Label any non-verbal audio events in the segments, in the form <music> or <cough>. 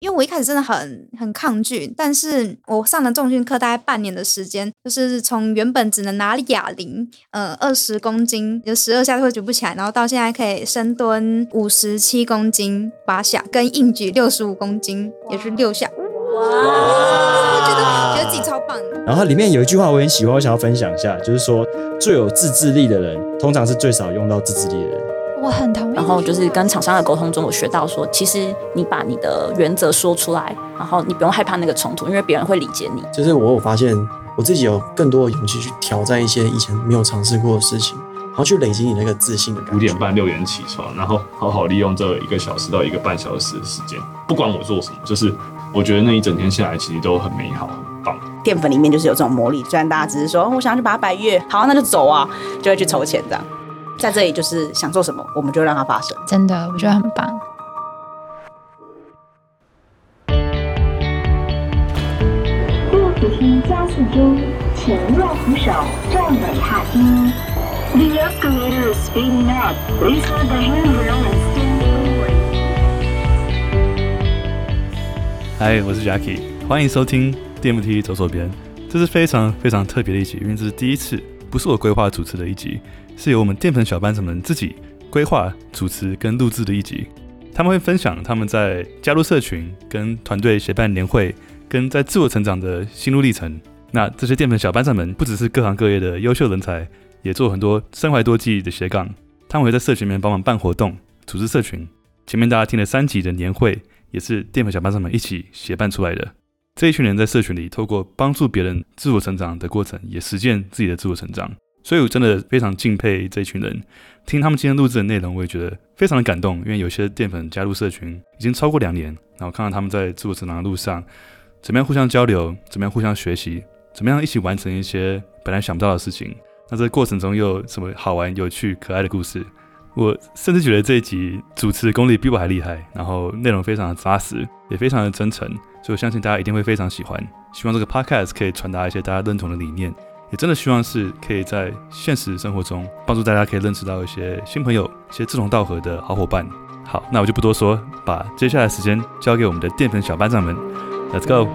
因为我一开始真的很很抗拒，但是我上了重训课大概半年的时间，就是从原本只能拿哑铃，呃，二十公斤，就十二下就会举不起来，然后到现在可以深蹲五十七公斤八下，跟硬举六十五公斤也是六下，哇，我觉得觉得自己超棒。然后它里面有一句话我很喜欢，我想要分享一下，就是说最有自制力的人，通常是最少用到自制力的人。我很同意。然后就是跟厂商的沟通中，我学到说，其实你把你的原则说出来，然后你不用害怕那个冲突，因为别人会理解你。就是我有发现，我自己有更多的勇气去挑战一些以前没有尝试过的事情，然后去累积你那个自信的感觉。五点半六点起床，然后好好利用这一个小时到一个半小时的时间，不管我做什么，就是我觉得那一整天下来其实都很美好，很棒。淀粉里面就是有这种魔力，虽然大家只是说我想要去把它百月，好，那就走啊，就会去筹钱这样。在这里就是想做什么，我们就让它发生。真的，我觉得很棒。电扶梯加速中，请握扶手，站稳踏梯。The escalator is speeding up. Please hold the handrail and stand forward. 嗨，我是 Jackie，欢迎收听 D M T 走左边。这是非常非常特别的一集，因为这是第一次，不是我规划主持的一集。是由我们淀粉小班长们自己规划、主持跟录制的一集。他们会分享他们在加入社群、跟团队协办年会、跟在自我成长的心路历程。那这些淀粉小班长们不只是各行各业的优秀人才，也做很多身怀多技的斜杠。他们会在社群里面帮忙办活动、组织社群。前面大家听了三集的年会，也是淀粉小班长们一起协办出来的。这一群人在社群里，透过帮助别人自我成长的过程，也实践自己的自我成长。所以，我真的非常敬佩这一群人。听他们今天录制的内容，我也觉得非常的感动。因为有些淀粉加入社群已经超过两年，然后看到他们在自我成长的路上，怎么样互相交流，怎么样互相学习，怎么样一起完成一些本来想不到的事情。那这过程中又有什么好玩、有趣、可爱的故事？我甚至觉得这一集主持功力比我还厉害，然后内容非常的扎实，也非常的真诚。所以我相信大家一定会非常喜欢。希望这个 podcast 可以传达一些大家认同的理念。也真的希望是可以在现实生活中帮助大家，可以认识到一些新朋友，一些志同道合的好伙伴。好，那我就不多说，把接下来时间交给我们的淀粉小班长们。Let's go！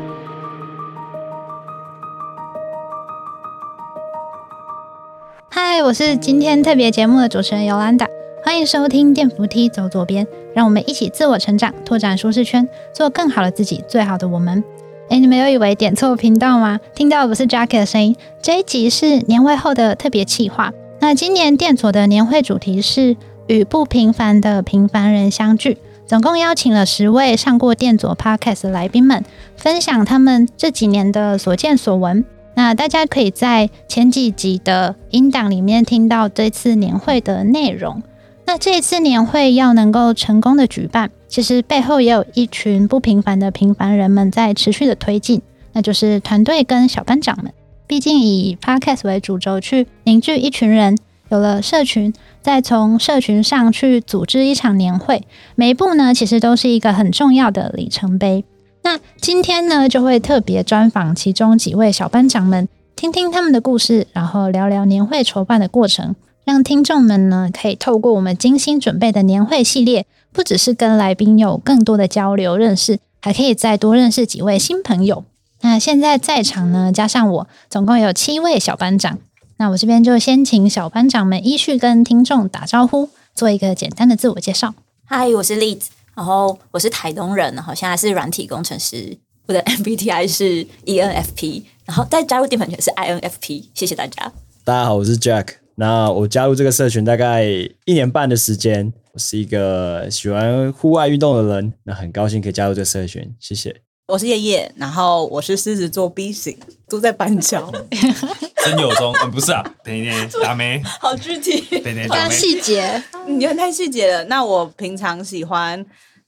嗨，我是今天特别节目的主持人尤兰达，欢迎收听电扶梯走左边，让我们一起自我成长，拓展舒适圈，做更好的自己，最好的我们。哎，你们有以为点错频道吗？听到的不是 Jackie 的声音。这一集是年会后的特别企划。那今年电左的年会主题是与不平凡的平凡人相聚，总共邀请了十位上过电左 Podcast 的来宾们，分享他们这几年的所见所闻。那大家可以在前几集的音档里面听到这次年会的内容。那这一次年会要能够成功的举办，其实背后也有一群不平凡的平凡人们在持续的推进，那就是团队跟小班长们。毕竟以 Podcast 为主轴去凝聚一群人，有了社群，再从社群上去组织一场年会，每一步呢，其实都是一个很重要的里程碑。那今天呢，就会特别专访其中几位小班长们，听听他们的故事，然后聊聊年会筹办的过程。让听众们呢，可以透过我们精心准备的年会系列，不只是跟来宾有更多的交流认识，还可以再多认识几位新朋友。那现在在场呢，加上我，总共有七位小班长。那我这边就先请小班长们依序跟听众打招呼，做一个简单的自我介绍。嗨，我是栗子然后我是台东人，然后现在是软体工程师，我的 <laughs> MBTI 是 ENFP，然后再加入淀粉圈是 INFP。谢谢大家。大家好，我是 Jack。那我加入这个社群大概一年半的时间，我是一个喜欢户外运动的人，那很高兴可以加入这个社群，谢谢。我是叶叶，然后我是狮子座 B 型，住在板桥。<laughs> 真有中，嗯，不是啊，等一下，<laughs> 打没？好具体，等一下，太细节，你看太细节了。那我平常喜欢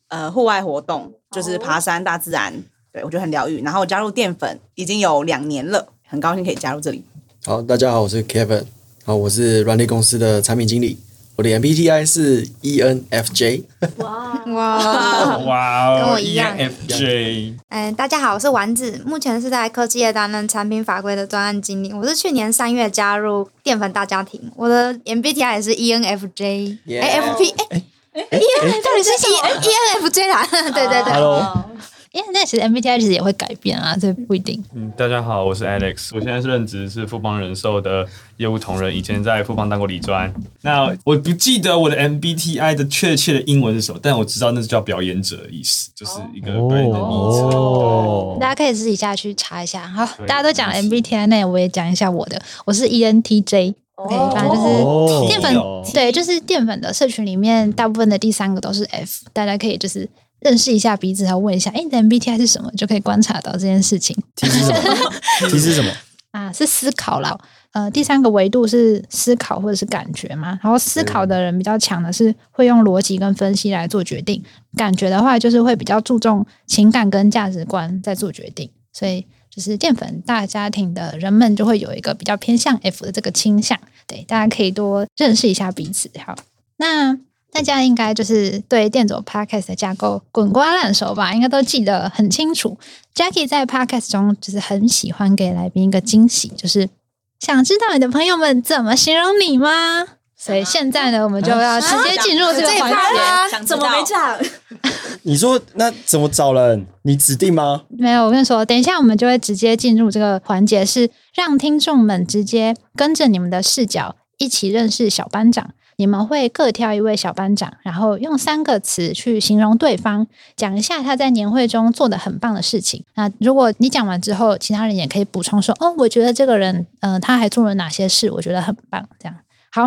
呃户外活动，就是爬山、大自然，对我觉得很疗愈。然后我加入淀粉已经有两年了，很高兴可以加入这里。好，大家好，我是 Kevin。好，我是软体公司的产品经理，我的 MBTI 是 ENFJ。哇哇哇，跟我一样。ENFJ。哎，大家好，我是丸子，目前是在科技业担任产品法规的专案经理。我是去年三月加入淀粉大家庭，我的 MBTI 也是 ENFJ。哎，FP，哎哎，到底是 E ENFJ 啦？<laughs> 对对对。Hello。但其实 MBTI 其实也会改变啊，这不一定。嗯，大家好，我是 Alex，我现在是任职是富邦人寿的业务同仁，以前在富邦当过理专。那我不记得我的 MBTI 的确切的英文是什么，但我知道那是叫表演者的意思，就是一个表演的昵称。哦，大家可以自己下去查一下。好，大家都讲了 MBTI，那我也讲一下我的，我是 ENTJ。OK，反正就是淀粉，哦对，就是淀粉的社群里面，大部分的第三个都是 F，大家可以就是认识一下彼此，然后问一下，哎，你的 MBTI 是什么，就可以观察到这件事情。T 是什么 <laughs> 什么？啊，是思考啦。呃，第三个维度是思考或者是感觉嘛。然后思考的人比较强的是会用逻辑跟分析来做决定，感觉的话就是会比较注重情感跟价值观在做决定。所以就是淀粉大家庭的人们就会有一个比较偏向 F 的这个倾向。对，大家可以多认识一下彼此。好，那大家应该就是对电左 Podcast 的架构滚瓜烂熟吧？应该都记得很清楚。Jackie 在 Podcast 中就是很喜欢给来宾一个惊喜，就是想知道你的朋友们怎么形容你吗？所以现在呢，我们就要直接进入这个环节。怎么没讲？你说那怎么找人？你指定吗？没有，我跟你说，等一下我们就会直接进入这个环节，是让听众们直接跟着你们的视角一起认识小班长。你们会各挑一位小班长，然后用三个词去形容对方，讲一下他在年会中做的很棒的事情。那如果你讲完之后，其他人也可以补充说：“哦，我觉得这个人，嗯、呃，他还做了哪些事，我觉得很棒。”这样好。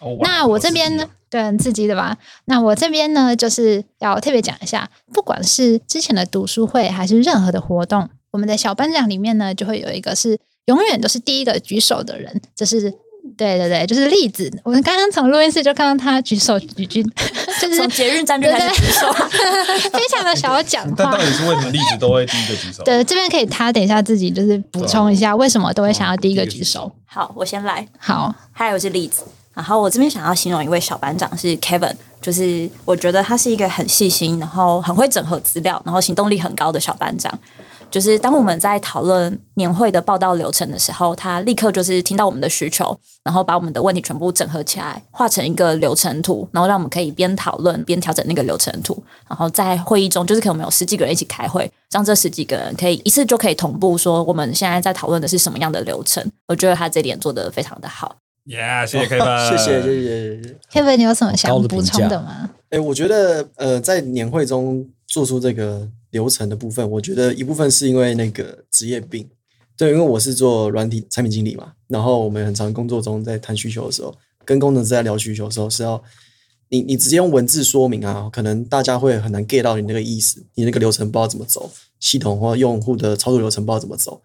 哦、那我这边呢，对，很刺激的吧？那我这边呢，就是要特别讲一下，不管是之前的读书会，还是任何的活动，我们的小班长里面呢，就会有一个是永远都是第一个举手的人，这是。对对对，就是例子。我们刚刚从录音室就看到他举手举军，<laughs> 就是从捷运站就开始举手，<laughs> 非常的小讲话。但到底是为什么例子都会第一个举手？对，这边可以他等一下自己就是补充一下，为什么都会想要第一个举手。好，我先来。好，还有是例子。然后我这边想要形容一位小班长是 Kevin，就是我觉得他是一个很细心，然后很会整合资料，然后行动力很高的小班长。就是当我们在讨论年会的报道流程的时候，他立刻就是听到我们的需求，然后把我们的问题全部整合起来，画成一个流程图，然后让我们可以边讨论边调整那个流程图。然后在会议中，就是可能我们有十几个人一起开会，让这十几个人可以一次就可以同步说我们现在在讨论的是什么样的流程。我觉得他这点做得非常的好。耶、yeah，谢谢 Kevin，谢谢谢谢 Kevin，你有什么想补充的吗？哎，我觉得呃，在年会中做出这个。流程的部分，我觉得一部分是因为那个职业病，对，因为我是做软体产品经理嘛，然后我们很常工作中在谈需求的时候，跟工程师在聊需求的时候，是要你你直接用文字说明啊，可能大家会很难 get 到你那个意思，你那个流程不知道怎么走，系统或用户的操作流程不知道怎么走，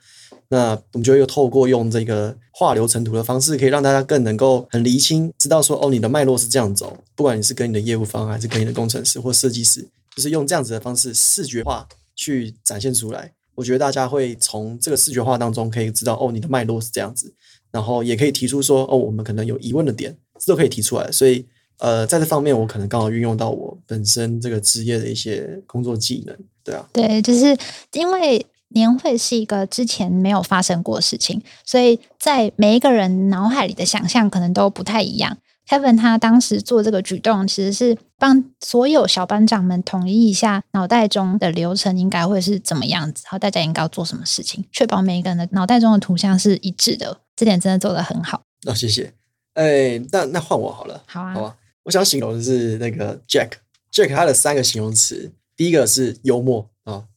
那我们就又透过用这个画流程图的方式，可以让大家更能够很厘清，知道说哦，你的脉络是这样走，不管你是跟你的业务方还是跟你的工程师或设计师。就是用这样子的方式视觉化去展现出来，我觉得大家会从这个视觉化当中可以知道哦，你的脉络是这样子，然后也可以提出说哦，我们可能有疑问的点，这都可以提出来。所以呃，在这方面我可能刚好运用到我本身这个职业的一些工作技能，对啊，对，就是因为年会是一个之前没有发生过的事情，所以在每一个人脑海里的想象可能都不太一样。Kevin 他当时做这个举动，其实是帮所有小班长们统一一下脑袋中的流程应该会是怎么样子，然后大家应该要做什么事情，确保每一个人的脑袋中的图像是一致的。这点真的做得很好。哦，谢谢。哎，那那换我好了。好啊，好啊。我想形容的是那个 Jack，Jack 他的三个形容词，第一个是幽默啊。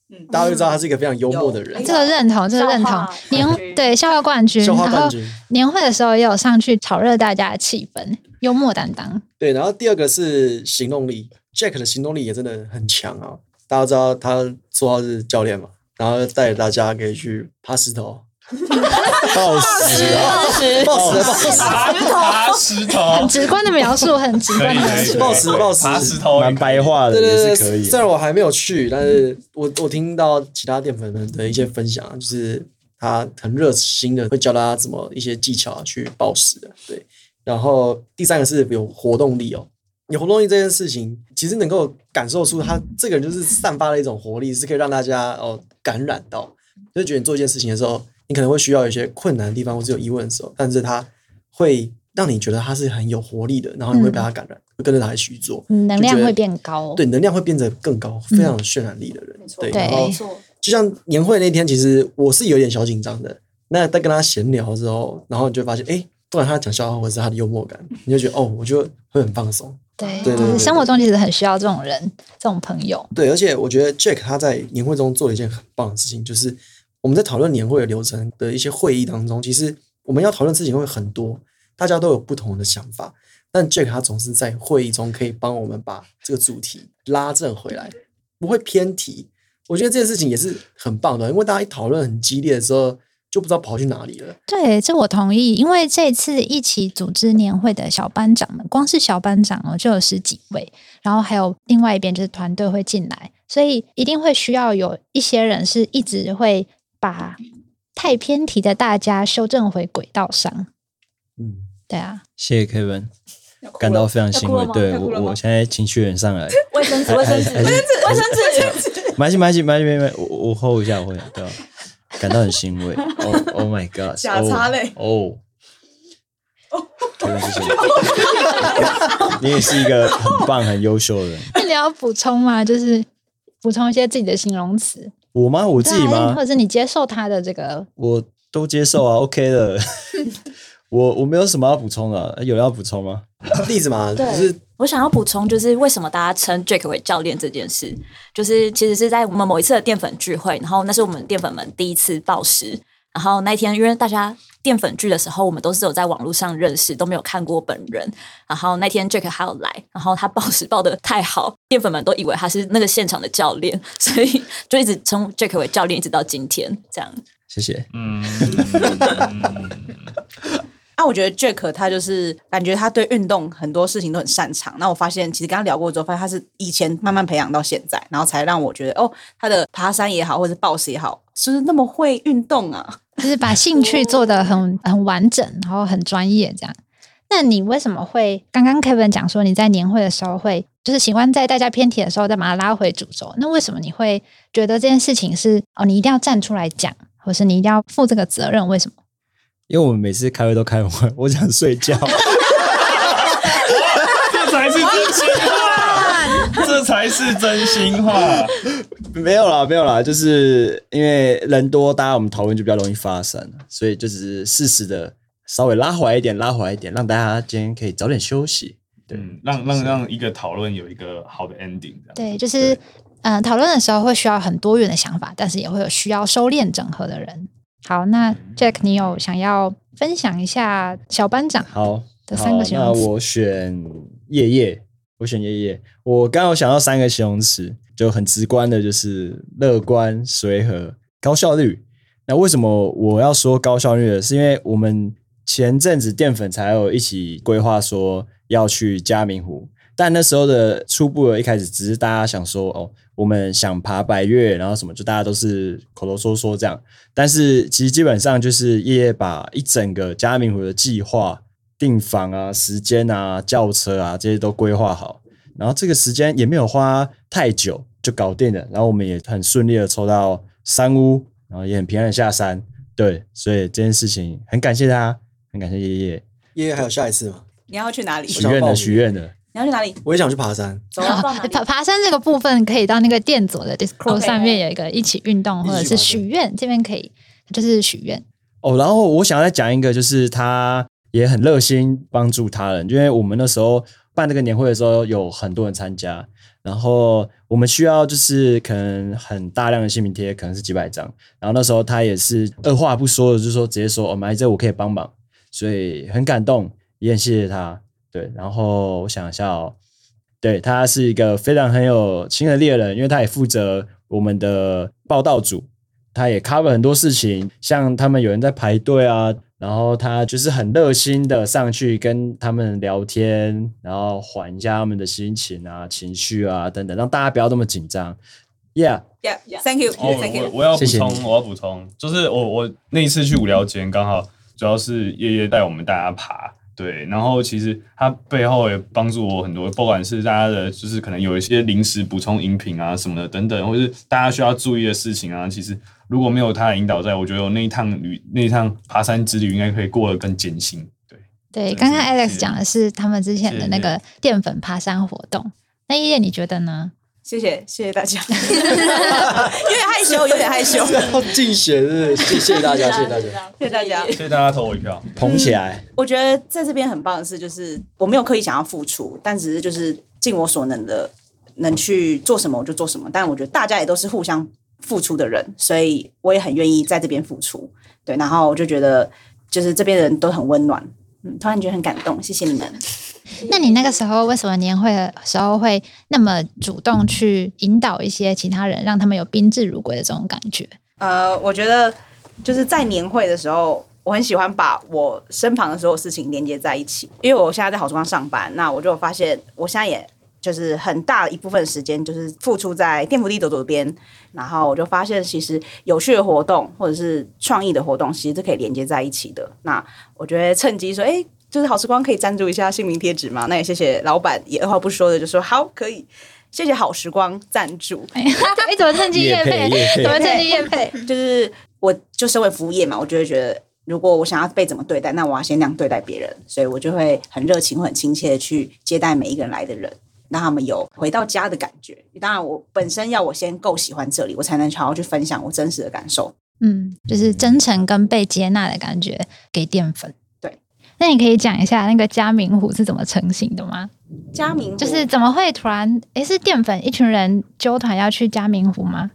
嗯，大家都知道他是一个非常幽默的人，这个认同，这个认同。年对笑话冠军，笑话冠军。年会的时候也有上去炒热大家的气氛，幽默担当。对，然后第二个是行动力，Jack 的行动力也真的很强啊。大家知道他绰号是教练嘛，然后带着大家可以去爬石头。抱石啊！抱石，抱石，爬石头，很直观的描述，很直观的描述。抱石，抱石，爬石头，蛮白话的，对对对，也是可以。虽然我还没有去，但是我我听到其他淀粉们的一些分享，就是他很热心的会教大家怎么一些技巧去暴食的。对，然后第三个是有活动力哦，有活动力这件事情，其实能够感受出他这个人就是散发了一种活力，是可以让大家哦感染到，就觉得你做一件事情的时候。你可能会需要一些困难的地方，或是有疑问的时候，但是他会让你觉得他是很有活力的，然后你会被他感染，嗯、会跟着他一起去做，能量会变高，对，能量会变得更高，非常有渲染力的人。嗯、对，然后就像年会那天，其实我是有点小紧张的。那在跟他闲聊之后，然后你就发现，哎，不管他讲笑话或者是他的幽默感，你就觉得哦，我就会很放松。对，对对对，生活中其实很需要这种人，这种朋友。对，而且我觉得 Jack 他在年会中做了一件很棒的事情，就是我们在讨论年会的流程的一些会议当中，其实我们要讨论事情会很多，大家都有不同的想法，但 Jack 他总是在会议中可以帮我们把这个主题拉正回来，不会偏题。我觉得这件事情也是很棒的，因为大家一讨论很激烈的时候，就不知道跑去哪里了。对，这我同意。因为这次一起组织年会的小班长们，光是小班长哦就有十几位，然后还有另外一边就是团队会进来，所以一定会需要有一些人是一直会把太偏题的大家修正回轨道上。嗯，对啊，谢谢 Kevin，感到非常欣慰。对我，我现在情绪有点上来。卫生纸，卫生纸，卫生纸，卫生纸。没关系，没关系，没关系，没关系，我我 hold 一下，我 hold 一下，对吧？感到很欣慰。Oh <laughs> Oh my God！假擦嘞。哦。谢谢。你也是一个很棒、很优秀的人。那你要补充吗？就是补充一些自己的形容词。我吗？我自己吗？或者是你接受他的这个？我都接受啊，OK 的。<laughs> 我我没有什么要补充的，有人要补充吗？<laughs> 例子吗，对。就是我想要补充，就是为什么大家称 Jack 为教练这件事，就是其实是在我们某一次的淀粉聚会，然后那是我们淀粉们第一次抱石，然后那一天因为大家淀粉剧的时候，我们都是有在网络上认识，都没有看过本人，然后那天 Jack 还有来，然后他报时报的太好，淀粉们都以为他是那个现场的教练，所以就一直称 Jack 为教练，一直到今天这样。谢谢。嗯。那、啊、我觉得 Jack 他就是感觉他对运动很多事情都很擅长。那我发现其实跟他聊过之后，发现他是以前慢慢培养到现在，然后才让我觉得哦，他的爬山也好，或者是抱石也好，是不是那么会运动啊？就是把兴趣做得很 <laughs> 很完整，然后很专业这样。那你为什么会刚刚 Kevin 讲说你在年会的时候会就是喜欢在大家偏题的时候再把它拉回主轴？那为什么你会觉得这件事情是哦，你一定要站出来讲，或是你一定要负这个责任？为什么？因为我们每次开会都开完，我想睡觉。<laughs> 这才是真心话，这才是真心话。<laughs> 没有啦，没有啦，就是因为人多，大家我们讨论就比较容易发散，所以就只是适时的稍微拉回来一点，拉回来一点，让大家今天可以早点休息。对，嗯、让让让一个讨论有一个好的 ending。对，就是嗯，讨论的时候会需要很多元的想法，但是也会有需要收敛整合的人。好，那 Jack，你有想要分享一下小班长好的三个形容词？那我选夜夜，我选夜夜。我刚刚有想到三个形容词，就很直观的，就是乐观、随和、高效率。那为什么我要说高效率呢？是因为我们前阵子淀粉才有一起规划说要去嘉明湖，但那时候的初步的一开始只是大家想说哦。我们想爬百岳，然后什么，就大家都是口头说说这样。但是其实基本上就是叶叶把一整个嘉明湖的计划、订房啊、时间啊、轿车啊这些都规划好，然后这个时间也没有花太久就搞定了。然后我们也很顺利的抽到山屋，然后也很平安的下山。对，所以这件事情很感谢他，很感谢叶叶。叶叶还有下一次吗？你要去哪里？许愿的，许愿的。你要去哪里？我也想去爬山。走啊，<laughs> 爬爬山这个部分可以到那个电左的 Discord 上面有一个一起运动或者是许愿，这边可以就是许愿。哦，然后我想要再讲一个，就是他也很热心帮助他人，因为我们那时候办这个年会的时候有很多人参加，然后我们需要就是可能很大量的姓名贴，可能是几百张，然后那时候他也是二话不说的，就是说直接说，哦，买这我可以帮忙，所以很感动，也很谢谢他。对，然后我想一下哦，对，他是一个非常很有亲和力的人，因为他也负责我们的报道组，他也 cover 很多事情，像他们有人在排队啊，然后他就是很热心的上去跟他们聊天，然后缓一下他们的心情啊、情绪啊等等，让大家不要那么紧张。Yeah，Yeah，Thank you，Thank you。我要补充，我要补充，就是我我那一次去无聊间，刚好主要是叶叶带我们大家爬。对，然后其实它背后也帮助我很多，不管是大家的，就是可能有一些临时补充饮品啊什么的等等，或是大家需要注意的事情啊，其实如果没有他的引导在，在我觉得我那一趟旅那一趟爬山之旅应该可以过得更艰辛。对，对，刚刚 Alex 讲的是他们之前的那个淀粉爬山活动，那叶叶你觉得呢？谢谢谢谢大家，<laughs> 有点害羞，有点害羞。然后竞选是谢谢大家，谢谢大家，谢谢大家，谢谢大家投我一票，捧起来。我觉得在这边很棒的是，就是我没有刻意想要付出，但只是就是尽我所能的，能去做什么我就做什么。但我觉得大家也都是互相付出的人，所以我也很愿意在这边付出。对，然后我就觉得就是这边的人都很温暖，嗯，突然觉得很感动，谢谢你们。那你那个时候为什么年会的时候会那么主动去引导一些其他人，让他们有宾至如归的这种感觉？呃，我觉得就是在年会的时候，我很喜欢把我身旁的所有事情连接在一起。因为我现在在好时光上班，那我就发现我现在也就是很大一部分时间就是付出在电扶梯走左边，然后我就发现其实有趣的活动或者是创意的活动，其实是可以连接在一起的。那我觉得趁机说，哎。就是好时光可以赞助一下姓名贴纸吗？那也谢谢老板，也二话不说的就说好可以，谢谢好时光赞助。哎，<laughs> 怎么趁机夜配？怎么趁机夜配？就是我就身为服务业嘛，我就会觉得，如果我想要被怎么对待，那我要先那样对待别人，所以我就会很热情、很亲切的去接待每一个人来的人，让他们有回到家的感觉。当然，我本身要我先够喜欢这里，我才能好好去分享我真实的感受。嗯，就是真诚跟被接纳的感觉给淀粉。那你可以讲一下那个嘉明湖是怎么成型的吗？嘉明湖就是怎么会突然诶，是淀粉一群人揪团要去嘉明湖吗？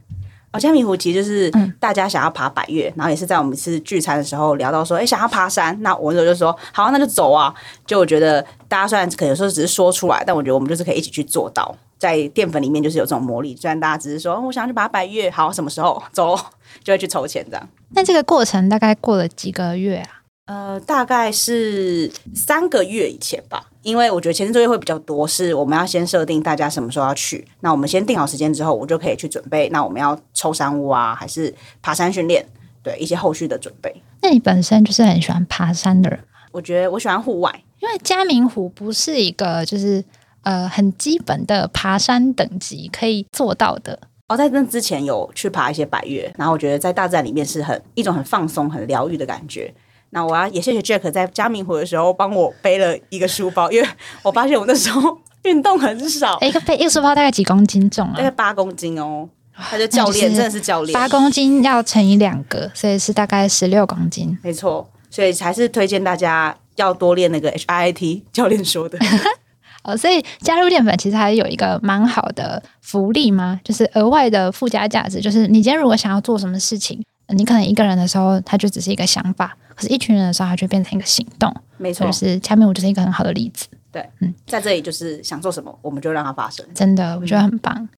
哦，嘉明湖其实就是大家想要爬百越，嗯、然后也是在我们一次聚餐的时候聊到说，哎，想要爬山，那我那时候就说好，那就走啊。就我觉得大家虽然可能有时候只是说出来，但我觉得我们就是可以一起去做到，在淀粉里面就是有这种魔力。虽然大家只是说我想要去爬百越，好，什么时候走就会去筹钱这样。那这个过程大概过了几个月啊？呃，大概是三个月以前吧，因为我觉得前置作业会比较多，是我们要先设定大家什么时候要去，那我们先定好时间之后，我就可以去准备。那我们要抽山屋啊，还是爬山训练？对，一些后续的准备。那你本身就是很喜欢爬山的人？我觉得我喜欢户外，因为嘉明湖不是一个就是呃很基本的爬山等级可以做到的。哦，在那之前有去爬一些百岳，然后我觉得在大自然里面是很一种很放松、很疗愈的感觉。那我要也谢谢 Jack 在嘉明湖的时候帮我背了一个书包，因为我发现我那时候运动很少。一个背一个书包大概几公斤重啊？大概八公斤哦。他就教练，真的是教练。八公斤要乘以两个，所以是大概十六公斤。没错，所以还是推荐大家要多练那个 HIIT 教练说的。<laughs> 哦，所以加入淀粉其实还有一个蛮好的福利吗？就是额外的附加价值，就是你今天如果想要做什么事情。你可能一个人的时候，它就只是一个想法；可是一群人的时候，它就变成一个行动。没错，就是下面我就是一个很好的例子。对，嗯，在这里就是想做什么，我们就让它发生。真的，我觉得很棒。嗯、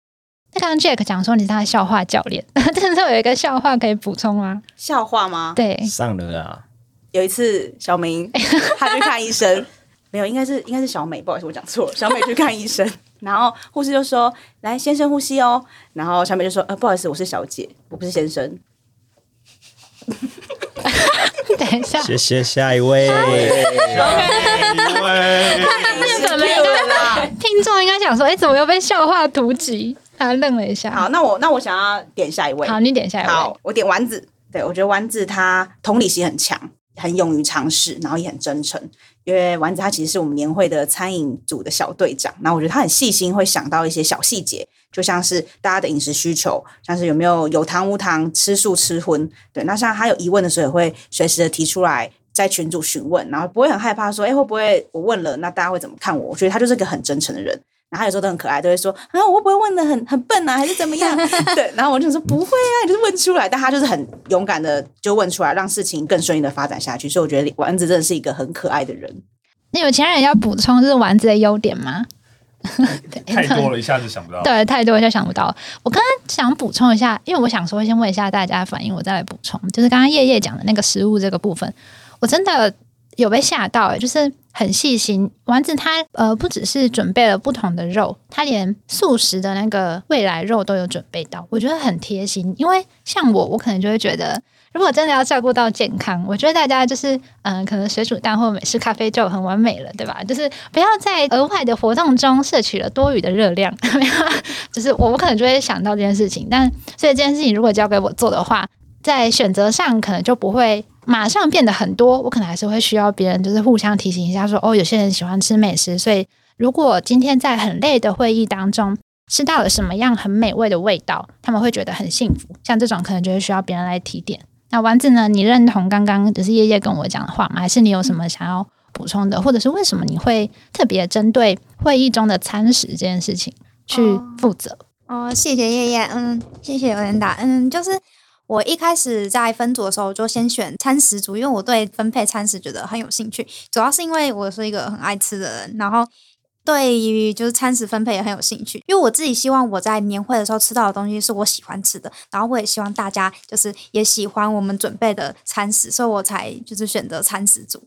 那刚刚 Jack 讲说你是他的笑话教练，但是我有一个笑话可以补充吗？笑话吗？对，上了啊。有一次，小明 <laughs> 他去看医生，没有，应该是应该是小美，不好意思，我讲错了。小美去看医生，然后护士就说：“来，先生呼吸哦。”然后小美就说：“呃，不好意思，我是小姐，我不是先生。” <laughs> 等一下，谢谢下一位。下一位，<laughs> 听众应该想说：“哎，怎么又被笑话屠集？”他愣了一下。好，那我那我想要点下一位。好，你点下一位。好，我点丸子。对，我觉得丸子他同理心很强，很勇于尝试，然后也很真诚。因为丸子他其实是我们年会的餐饮组的小队长，那我觉得他很细心，会想到一些小细节。就像是大家的饮食需求，像是有没有有糖无糖、吃素吃荤，对，那像他有疑问的时候，也会随时的提出来在群组询问，然后不会很害怕说，哎，会不会我问了，那大家会怎么看我？我觉得他就是个很真诚的人，然后有时候都很可爱，都会说，啊，我会不会问的很很笨啊，还是怎么样？<laughs> 对，然后我就说不会啊，你就是问出来，但他就是很勇敢的就问出来，让事情更顺利的发展下去。所以我觉得丸子真的是一个很可爱的人。那有其他人要补充就是丸子的优点吗？<laughs> 太多了，一下子想不到。<laughs> 对，太多一下想不到。我刚刚想补充一下，因为我想说，先问一下大家的反应，我再来补充。就是刚刚叶叶讲的那个食物这个部分，我真的有被吓到诶，就是很细心。丸子他呃，不只是准备了不同的肉，他连素食的那个未来肉都有准备到，我觉得很贴心。因为像我，我可能就会觉得。如果真的要照顾到健康，我觉得大家就是，嗯、可能水煮蛋或美式咖啡就很完美了，对吧？<laughs> 就是不要在额外的活动中摄取了多余的热量，<laughs> 就是我们可能就会想到这件事情。但所以这件事情如果交给我做的话，在选择上可能就不会马上变得很多，我可能还是会需要别人就是互相提醒一下说，说哦，有些人喜欢吃美食，所以如果今天在很累的会议当中。吃到了什么样很美味的味道，他们会觉得很幸福。像这种可能就会需要别人来提点。那丸子呢？你认同刚刚就是叶叶跟我讲的话吗？还是你有什么想要补充的？或者是为什么你会特别针对会议中的餐食这件事情去负责？哦，哦，谢谢叶叶，嗯，谢谢尤兰达，嗯，就是。我一开始在分组的时候，就先选餐食组，因为我对分配餐食觉得很有兴趣。主要是因为我是一个很爱吃的人，然后对于就是餐食分配也很有兴趣。因为我自己希望我在年会的时候吃到的东西是我喜欢吃的，然后我也希望大家就是也喜欢我们准备的餐食，所以我才就是选择餐食组。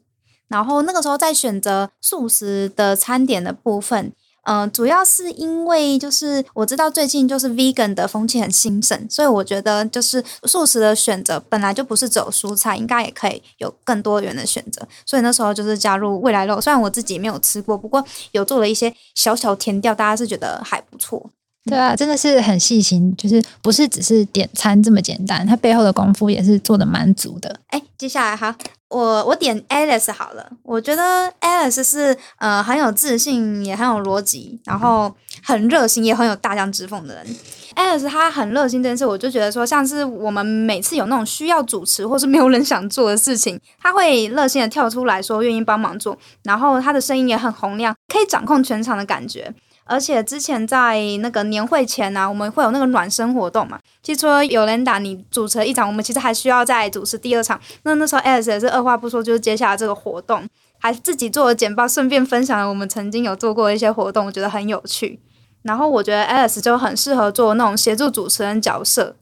然后那个时候在选择素食的餐点的部分。嗯、呃，主要是因为就是我知道最近就是 vegan 的风气很兴盛，所以我觉得就是素食的选择本来就不是只有蔬菜，应该也可以有更多元的选择。所以那时候就是加入未来肉，虽然我自己没有吃过，不过有做了一些小小甜调，大家是觉得还不错。对啊，真的是很细心，就是不是只是点餐这么简单，它背后的功夫也是做的蛮足的。哎，接下来哈，我我点 Alice 好了，我觉得 Alice 是呃很有自信，也很有逻辑，然后很热心，也很有大将之风的人。Alice 他很热心这件事，我就觉得说，像是我们每次有那种需要主持或是没有人想做的事情，他会热心的跳出来说愿意帮忙做，然后他的声音也很洪亮，可以掌控全场的感觉。而且之前在那个年会前呢、啊，我们会有那个暖身活动嘛。其实说尤兰达你主持了一场，我们其实还需要再主持第二场。那那时候 Alice 也是二话不说，就是接下来这个活动，还自己做了简报，顺便分享了我们曾经有做过的一些活动，我觉得很有趣。然后我觉得 Alice 就很适合做那种协助主持人角色。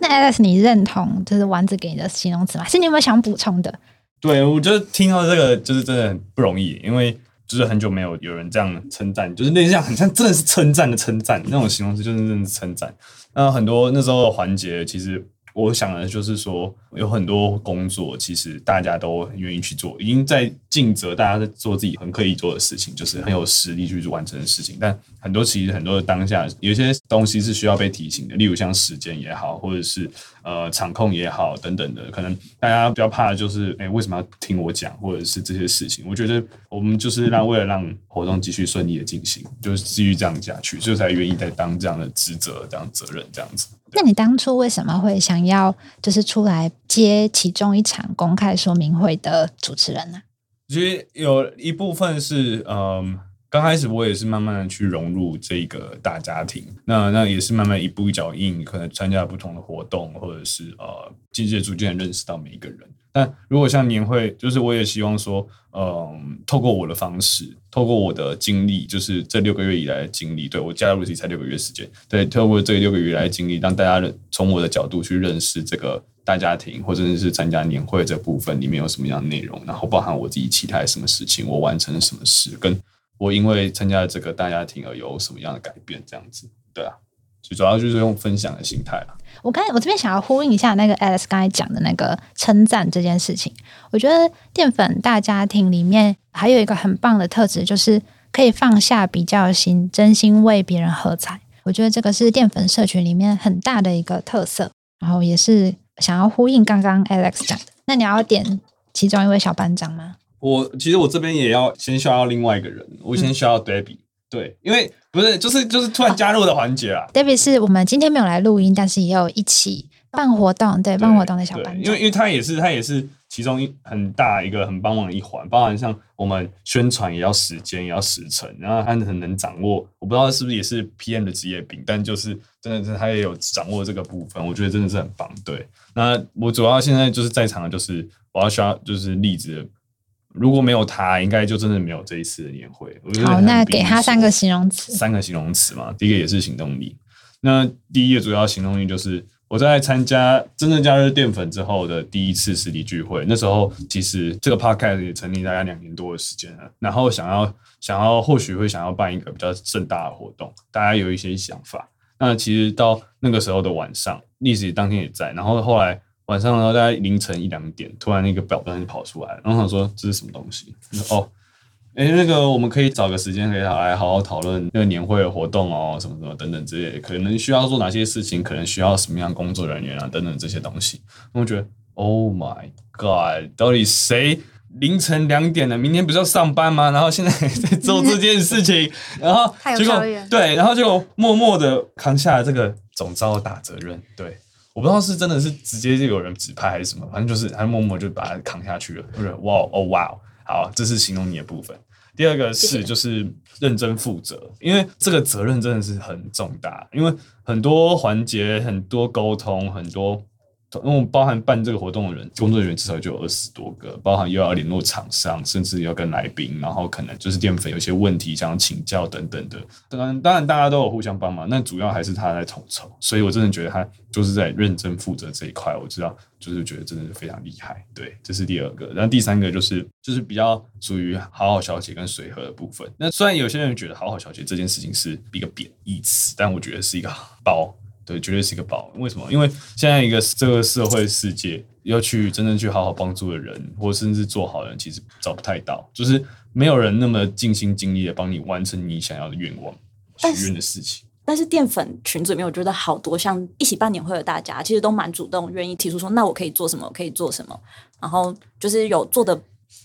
那 Alice 你认同就是丸子给你的形容词吗？是你有没有想补充的？对，我觉得听到这个就是真的很不容易，因为。就是很久没有有人这样称赞，就是那像很像真的是称赞的称赞那种形容词，就是真的是称赞。那很多那时候的环节，其实。我想的就是说，有很多工作其实大家都愿意去做，已经在尽责，大家在做自己很可以做的事情，就是很有实力去完成的事情。但很多其实很多的当下，有些东西是需要被提醒的，例如像时间也好，或者是呃场控也好等等的。可能大家比较怕的就是，哎，为什么要听我讲，或者是这些事情？我觉得我们就是让为了让活动继续顺利的进行，就是继续这样下去，所以才愿意在当这样的职责、这样责任这样子。那你当初为什么会想要就是出来接其中一场公开说明会的主持人呢？其实有一部分是，嗯，刚开始我也是慢慢的去融入这个大家庭，那那也是慢慢一步一脚印，可能参加不同的活动，或者是呃，渐渐逐渐认识到每一个人。但如果像年会，就是我也希望说，嗯，透过我的方式，透过我的经历，就是这六个月以来的经历，对，我加入其实才六个月时间，对，透过这六个月以来的经历，让大家从我的角度去认识这个大家庭，或者是参加年会这部分里面有什么样的内容，然后包含我自己期待什么事情，我完成了什么事，跟我因为参加了这个大家庭而有什么样的改变，这样子，对啊，最主要就是用分享的心态啊。我刚才我这边想要呼应一下那个 Alice 刚才讲的那个称赞这件事情。我觉得淀粉大家庭里面还有一个很棒的特质，就是可以放下比较心，真心为别人喝彩。我觉得这个是淀粉社群里面很大的一个特色。然后也是想要呼应刚刚 Alex 讲的。那你要点其中一位小班长吗？我其实我这边也要先需要另外一个人，我先需要 Debbie。嗯对，因为不是，就是就是突然加入的环节啊。Debbie 是我们今天没有来录音，但是也有一起办活动，对，办活动的小班长。因为因为他也是他也是其中一很大一个很帮忙的一环，包含像我们宣传也要时间也要时程，然后他很能掌握。我不知道是不是也是 PM 的职业病，但就是真的是他也有掌握这个部分，我觉得真的是很棒。对，那我主要现在就是在场的就是我要需要就是例子。如果没有他，应该就真的没有这一次的年会。好，那给他三个形容词。三个形容词嘛，第一个也是行动力。那第一个主要行动力就是我在参加真正加入淀粉之后的第一次实体聚会。那时候其实这个 podcast 也成立大概两年多的时间了。然后想要想要或许会想要办一个比较盛大的活动，大家有一些想法。那其实到那个时候的晚上，历史当天也在。然后后来。晚上然后，大概凌晨一两点，突然那个表单就跑出来，然后想说这是什么东西？哦，哎、欸，那个我们可以找个时间可以来好好讨论那个年会的活动哦，什么什么等等之类的，可能需要做哪些事情，可能需要什么样工作人员啊等等这些东西。我觉得，Oh my God，到底谁凌晨两点了，明天不是要上班吗？然后现在在做这件事情，<laughs> 然后结果对，然后就默默的扛下了这个总招大责任。对，我不知道是真的是直接就有人指派还是什么，反正就是他默默就把它扛下去了。不是，哇哦哇哦，好，这是形容你的部分。第二个是就是认真负责，因为这个责任真的是很重大，因为很多环节、很多沟通、很多。因为包含办这个活动的人，工作人员至少就有二十多个，包含又要联络厂商，甚至要跟来宾，然后可能就是淀粉有些问题想要请教等等的。当然，当然大家都有互相帮忙，那主要还是他在统筹。所以我真的觉得他就是在认真负责这一块。我知道，就是觉得真的是非常厉害。对，这是第二个。然后第三个就是就是比较属于好好小姐跟随和的部分。那虽然有些人觉得好好小姐这件事情是一个贬义词，但我觉得是一个包。对，绝对是一个宝。为什么？因为现在一个这个社会世界，要去真正去好好帮助的人，或甚至做好人，其实找不太到。就是没有人那么尽心尽力的帮你完成你想要的愿望、许愿的事情。但是淀粉群组里面，我觉得好多像一起办年会的大家，其实都蛮主动，愿意提出说：“那我可以做什么？我可以做什么？”然后就是有做的，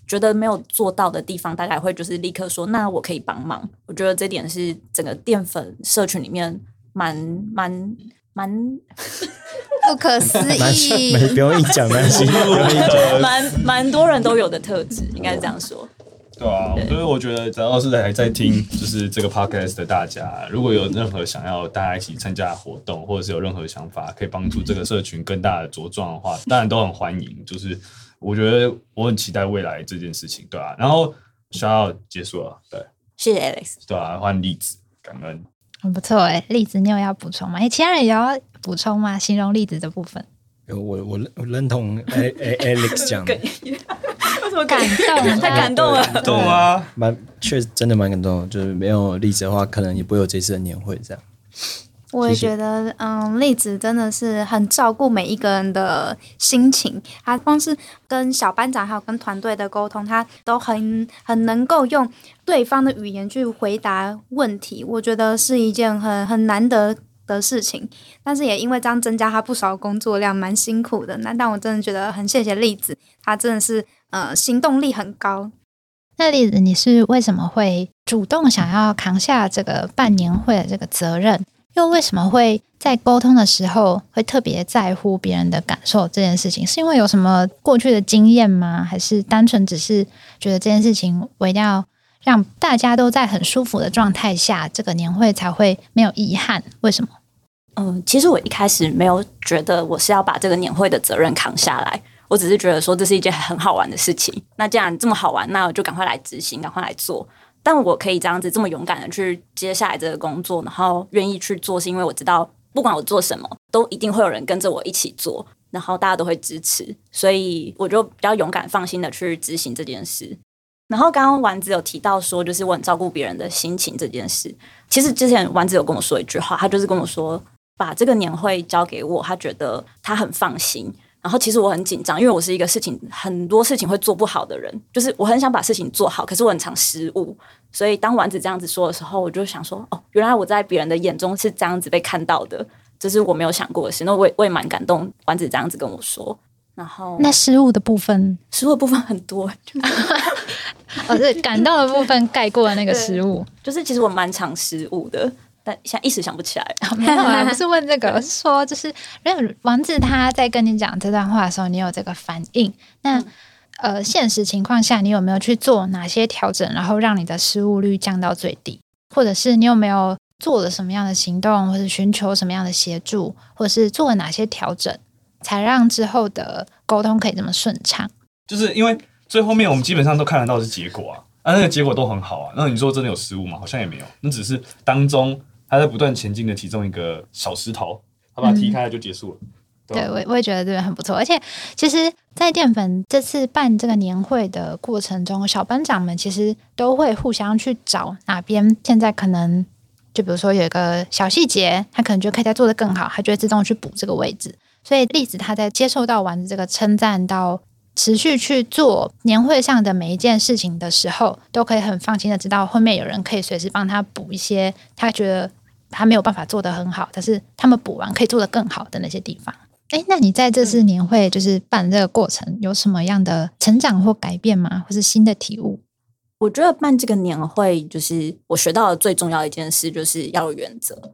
觉得没有做到的地方，大家会就是立刻说：“那我可以帮忙。”我觉得这点是整个淀粉社群里面。蛮蛮蛮 <laughs> 不可思 <laughs> 议，没不用一讲担心，<laughs> 蛮蛮多人都有的特质，应该是这样说。对啊，所以我觉得只要是还在听，就是这个 podcast 的大家，如果有任何想要大家一起参加活动，或者是有任何想法可以帮助这个社群更大的茁壮的话，当然都很欢迎。就是我觉得我很期待未来这件事情，对啊，然后需要结束了，对，谢谢 Alex，对啊，换例子，感恩。很不错哎，例子你有要补充吗？哎，其他人也要补充吗？形容例子的部分。有我我我认同 A A Alex <laughs> 讲的，<laughs> 为什么感动？<laughs> 太感动了，感动啊！蛮确实真的蛮感动，就是没有例子的话，可能也不会有这次的年会这样。我也觉得，嗯，栗子真的是很照顾每一个人的心情。他光是跟小班长还有跟团队的沟通，他都很很能够用对方的语言去回答问题。我觉得是一件很很难得的事情。但是也因为这样增加他不少工作量，蛮辛苦的。那但我真的觉得很谢谢栗子，他真的是呃行动力很高。那例子，你是为什么会主动想要扛下这个办年会的这个责任？又为什么会在沟通的时候会特别在乎别人的感受这件事情？是因为有什么过去的经验吗？还是单纯只是觉得这件事情我一定要让大家都在很舒服的状态下，这个年会才会没有遗憾？为什么？嗯，其实我一开始没有觉得我是要把这个年会的责任扛下来，我只是觉得说这是一件很好玩的事情。那既然这么好玩，那我就赶快来执行，赶快来做。但我可以这样子这么勇敢的去接下来这个工作，然后愿意去做，是因为我知道不管我做什么，都一定会有人跟着我一起做，然后大家都会支持，所以我就比较勇敢放心的去执行这件事。然后刚刚丸子有提到说，就是我很照顾别人的心情这件事。其实之前丸子有跟我说一句话，他就是跟我说，把这个年会交给我，他觉得他很放心。然后其实我很紧张，因为我是一个事情很多事情会做不好的人，就是我很想把事情做好，可是我很常失误。所以当丸子这样子说的时候，我就想说，哦，原来我在别人的眼中是这样子被看到的，这是我没有想过的事。那我也我也蛮感动，丸子这样子跟我说。然后那失误的部分，失误的部分很多，就是、哦，是感动的部分盖过了那个失误，就是其实我蛮常失误的。但现在一时想不起来，<laughs> 没有啊，<laughs> 不是问这个，是说就是，因为王子他在跟你讲这段话的时候，你有这个反应。那、嗯、呃，现实情况下，你有没有去做哪些调整，然后让你的失误率降到最低？或者是你有没有做了什么样的行动，或者寻求什么样的协助，或者是做了哪些调整，才让之后的沟通可以这么顺畅？就是因为最后面我们基本上都看得到是结果啊，啊，那个结果都很好啊。那你说真的有失误吗？好像也没有，那只是当中。他在不断前进的其中一个小石头，他把它踢开了就结束了。嗯、对，我我也觉得这个很不错。而且，其实，在淀粉这次办这个年会的过程中，小班长们其实都会互相去找哪边现在可能，就比如说有一个小细节，他可能就可以再做的更好，他就会自动去补这个位置。所以，栗子他在接受到丸子这个称赞到。持续去做年会上的每一件事情的时候，都可以很放心的知道后面有人可以随时帮他补一些他觉得他没有办法做得很好，但是他们补完可以做得更好的那些地方。哎，那你在这次年会就是办这个过程，有什么样的成长或改变吗？或是新的体悟？我觉得办这个年会，就是我学到的最重要一件事，就是要有原则。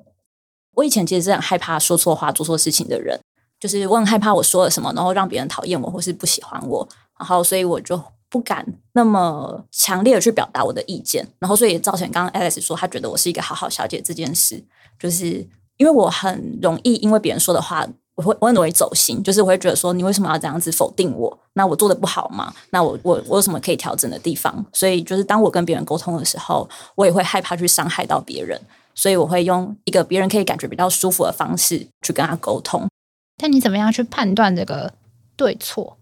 我以前其实是很害怕说错话、做错事情的人，就是我很害怕我说了什么，然后让别人讨厌我或是不喜欢我，然后所以我就不敢那么强烈的去表达我的意见，然后所以造成刚刚 Alice 说她觉得我是一个好好小姐这件事，就是因为我很容易因为别人说的话。我会我很容易走心，就是我会觉得说，你为什么要这样子否定我？那我做的不好吗？那我我我有什么可以调整的地方？所以就是当我跟别人沟通的时候，我也会害怕去伤害到别人，所以我会用一个别人可以感觉比较舒服的方式去跟他沟通。但你怎么样去判断这个对错？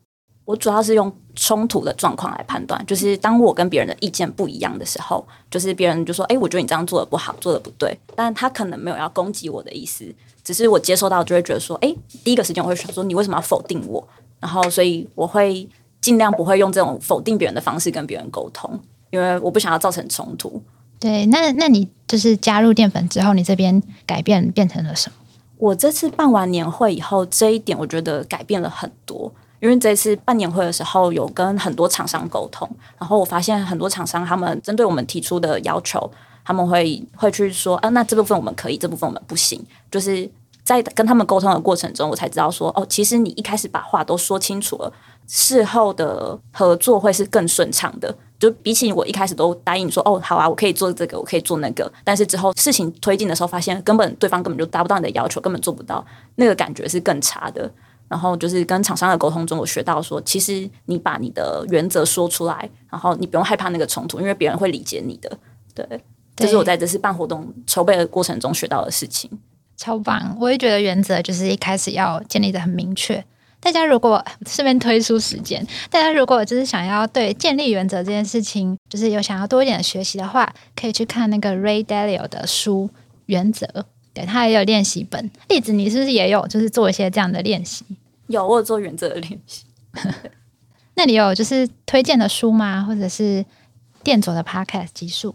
我主要是用冲突的状况来判断，就是当我跟别人的意见不一样的时候，就是别人就说：“哎，我觉得你这样做的不好，做的不对。”但他可能没有要攻击我的意思。只是我接收到，就会觉得说，哎，第一个时间我会想说，你为什么要否定我？然后，所以我会尽量不会用这种否定别人的方式跟别人沟通，因为我不想要造成冲突。对，那那你就是加入淀粉之后，你这边改变变成了什么？我这次办完年会以后，这一点我觉得改变了很多。因为这次办年会的时候，有跟很多厂商沟通，然后我发现很多厂商他们针对我们提出的要求。他们会会去说，啊，那这部分我们可以，这部分我们不行。就是在跟他们沟通的过程中，我才知道说，哦，其实你一开始把话都说清楚了，事后的合作会是更顺畅的。就比起我一开始都答应说，哦，好啊，我可以做这个，我可以做那个，但是之后事情推进的时候，发现根本对方根本就达不到你的要求，根本做不到，那个感觉是更差的。然后就是跟厂商的沟通中，我学到说，其实你把你的原则说出来，然后你不用害怕那个冲突，因为别人会理解你的，对。这是我在这次办活动筹备的过程中学到的事情，超棒！我也觉得原则就是一开始要建立的很明确。大家如果顺便推出时间，大家如果就是想要对建立原则这件事情，就是有想要多一点的学习的话，可以去看那个 Ray Dalio 的书《原则》，对，他也有练习本。例子，你是不是也有就是做一些这样的练习？有，我有做原则的练习。<laughs> 那你有就是推荐的书吗？或者是电左的 Podcast 集数？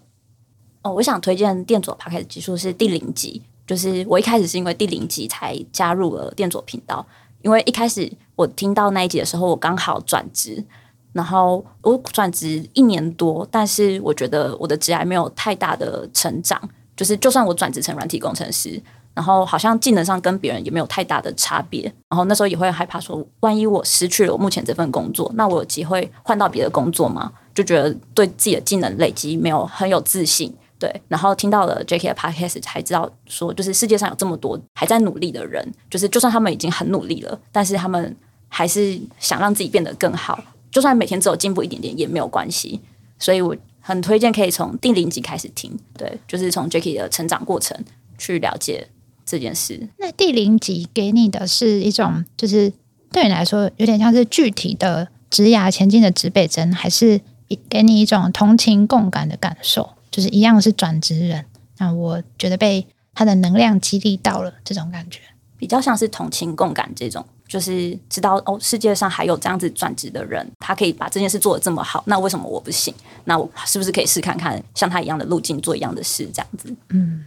哦，我想推荐电左 Podcast 集数是第零集，就是我一开始是因为第零集才加入了电左频道，因为一开始我听到那一集的时候，我刚好转职，然后我转职一年多，但是我觉得我的职还没有太大的成长，就是就算我转职成软体工程师，然后好像技能上跟别人也没有太大的差别，然后那时候也会害怕说，万一我失去了我目前这份工作，那我有机会换到别的工作吗？就觉得对自己的技能累积没有很有自信。对，然后听到了 Jackie 的 Podcast 才知道说，就是世界上有这么多还在努力的人，就是就算他们已经很努力了，但是他们还是想让自己变得更好，就算每天只有进步一点点也没有关系。所以我很推荐可以从第零集开始听，对，就是从 Jackie 的成长过程去了解这件事。那第零集给你的是一种，就是对你来说有点像是具体的职涯前进的指北针，还是给你一种同情共感的感受？就是一样是转职人，那我觉得被他的能量激励到了，这种感觉比较像是同情共感这种，就是知道哦，世界上还有这样子转职的人，他可以把这件事做得这么好，那为什么我不行？那我是不是可以试看看像他一样的路径做一样的事，这样子？嗯，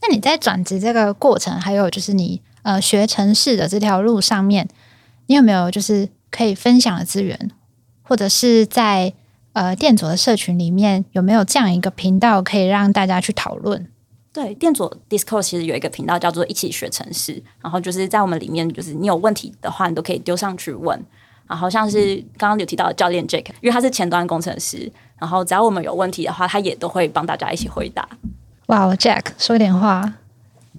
那你在转职这个过程，还有就是你呃学城市的这条路上面，你有没有就是可以分享的资源，或者是在？呃，电左的社群里面有没有这样一个频道可以让大家去讨论？对，电左 Discord 其实有一个频道叫做“一起学城市”，然后就是在我们里面，就是你有问题的话，你都可以丢上去问。然后像是刚刚有提到的教练 Jack，因为他是前端工程师，然后只要我们有问题的话，他也都会帮大家一起回答。哇，Jack 说点话。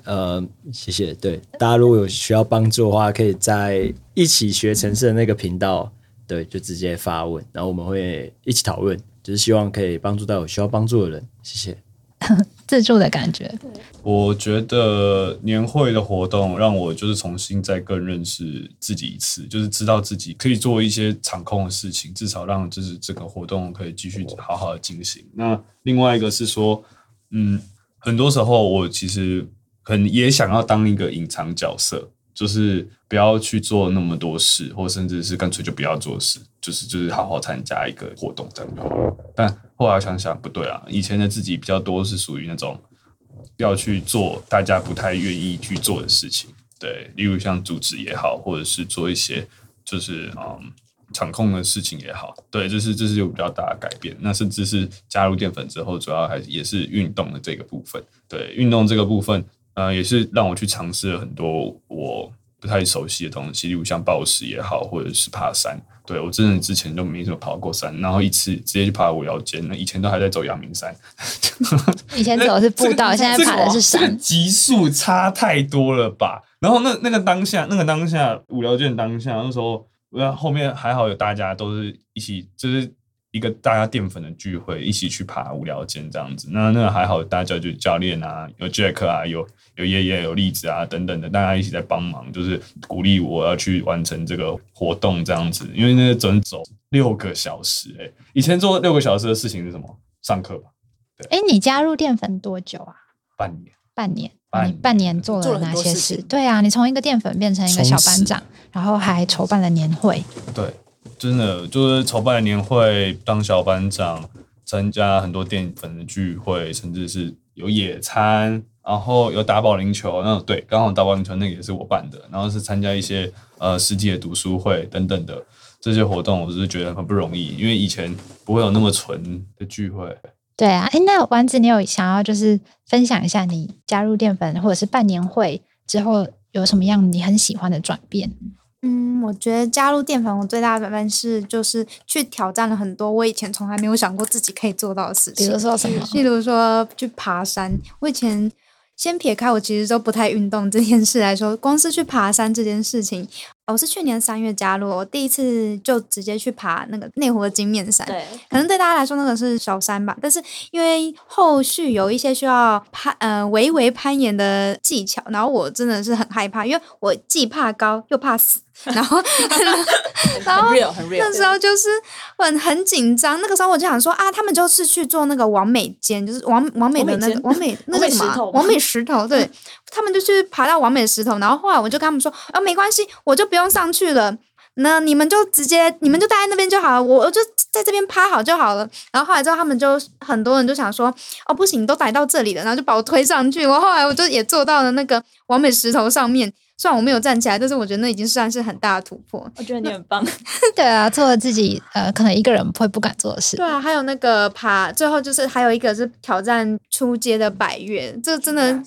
呃，谢谢。对，大家如果有需要帮助的话，可以在一起学城市的那个频道。对，就直接发问，然后我们会一起讨论，就是希望可以帮助到有需要帮助的人。谢谢。<laughs> 自助的感觉。我觉得年会的活动让我就是重新再更认识自己一次，就是知道自己可以做一些场控的事情，至少让就是这个活动可以继续好好的进行。那另外一个是说，嗯，很多时候我其实很也想要当一个隐藏角色。就是不要去做那么多事，或甚至是干脆就不要做事，就是就是好好参加一个活动这样就好。但后来想想不对啊，以前的自己比较多是属于那种要去做大家不太愿意去做的事情，对，例如像组织也好，或者是做一些就是嗯场控的事情也好，对，这是这是有比较大的改变。那甚至是加入淀粉之后，主要还也是运动的这个部分。对，运动这个部分，呃，也是让我去尝试了很多我不太熟悉的东西，例如像暴食也好，或者是爬山。对，我真的之前都没怎么爬过山，然后一次直接去爬五寮尖，那以前都还在走阳明山。<laughs> 以前走的是步道，现在爬的是山，级数差太多了吧？然后那那个当下，那个当下五寮尖当下，那时候，那后面还好有大家都是一起，就是。一个大家淀粉的聚会，一起去爬无聊间这样子。那那还好，大家就教练啊，有 Jack 啊，有有爷爷，有栗子啊等等的，大家一起在帮忙，就是鼓励我要去完成这个活动这样子。因为那个整走六个小时，欸，哎，以前做六个小时的事情是什么？上课吧。对。哎，你加入淀粉多久啊？半年。半年。你半年做了哪些事？对啊，你从一个淀粉变成一个小班长，然后还筹办了年会。对。真的就是筹办年会，当小班长，参加很多淀粉的聚会，甚至是有野餐，然后有打保龄球。那对，刚好打保龄球那个也是我办的。然后是参加一些呃实际的读书会等等的这些活动，我只是觉得很不容易，因为以前不会有那么纯的聚会。对啊，哎，那丸子，你有想要就是分享一下你加入淀粉或者是办年会之后有什么样你很喜欢的转变？嗯，我觉得加入淀粉，我最大的改变是就是去挑战了很多我以前从来没有想过自己可以做到的事情。比如说什么？例如说去爬山。我以前先撇开我其实都不太运动这件事来说，光是去爬山这件事情。我是去年三月加入，我第一次就直接去爬那个内湖的金面山。对，可能对大家来说那个是小山吧，但是因为后续有一些需要攀呃微微攀岩的技巧，然后我真的是很害怕，因为我既怕高又怕死，然后 <laughs> 然后那时候就是很很紧张，那个时候我就想说啊，他们就是去做那个王美尖，就是王王美的那个王美那个什么王美石头，对。他们就去爬到王美石头，然后后来我就跟他们说：“啊，没关系，我就不用上去了。那你们就直接，你们就待在那边就好了，我就在这边趴好就好了。”然后后来之后，他们就很多人就想说：“哦，不行，你都来到这里了。”然后就把我推上去。我 <laughs> 后来我就也坐到了那个完美石头上面，虽然我没有站起来，但是我觉得那已经算是很大的突破。我觉得你很棒。<laughs> 对啊，做了自己呃可能一个人会不敢做的事。对啊，还有那个爬，最后就是还有一个是挑战出街的百越，这真的。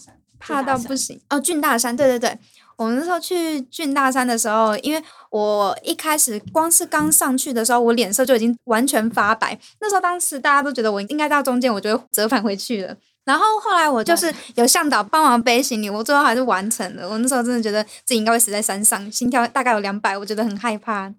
怕到不行哦！俊大山，对对对，我们那时候去俊大山的时候，因为我一开始光是刚上去的时候，我脸色就已经完全发白。那时候当时大家都觉得我应该到中间，我就会折返回去了。然后后来我就是有向导帮忙背行李，我最后还是完成了。我那时候真的觉得自己应该会死在山上，心跳大概有两百，我觉得很害怕。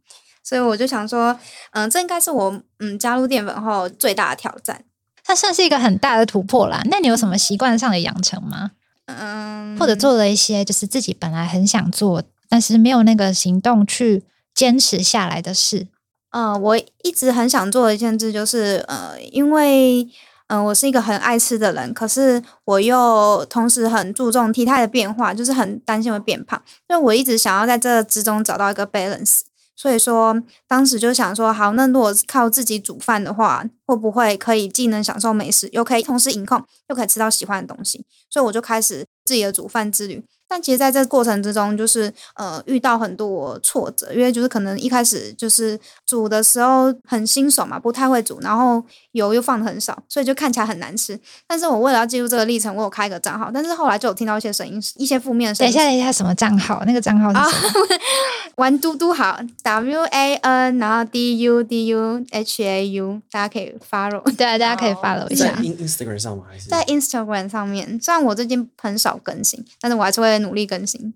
所以我就想说，嗯，这应该是我嗯加入淀粉后最大的挑战。它算是一个很大的突破啦。那你有什么习惯上的养成吗？嗯，或者做了一些就是自己本来很想做，但是没有那个行动去坚持下来的事。呃，我一直很想做的一件事就是，呃，因为嗯、呃，我是一个很爱吃的人，可是我又同时很注重体态的变化，就是很担心会变胖，所以我一直想要在这之中找到一个 balance。所以说，当时就想说，好，那如果靠自己煮饭的话，会不会可以既能享受美食，又可以同时饮控，又可以吃到喜欢的东西？所以我就开始自己的煮饭之旅。但其实，在这过程之中，就是呃遇到很多挫折，因为就是可能一开始就是煮的时候很新手嘛，不太会煮，然后油又放的很少，所以就看起来很难吃。但是我为了要记录这个历程，我有开一个账号，但是后来就有听到一些声音，一些负面的声音。等一下，等一下，什么账号？那个账号是什么？<laughs> 玩嘟嘟好，W A N，然后 D U D U H A U，大家可以 follow，对啊，大家可以 follow 一下。在 Instagram 上吗？还是在 Instagram 上面？虽然我最近很少更新，但是我还是会。努力更新，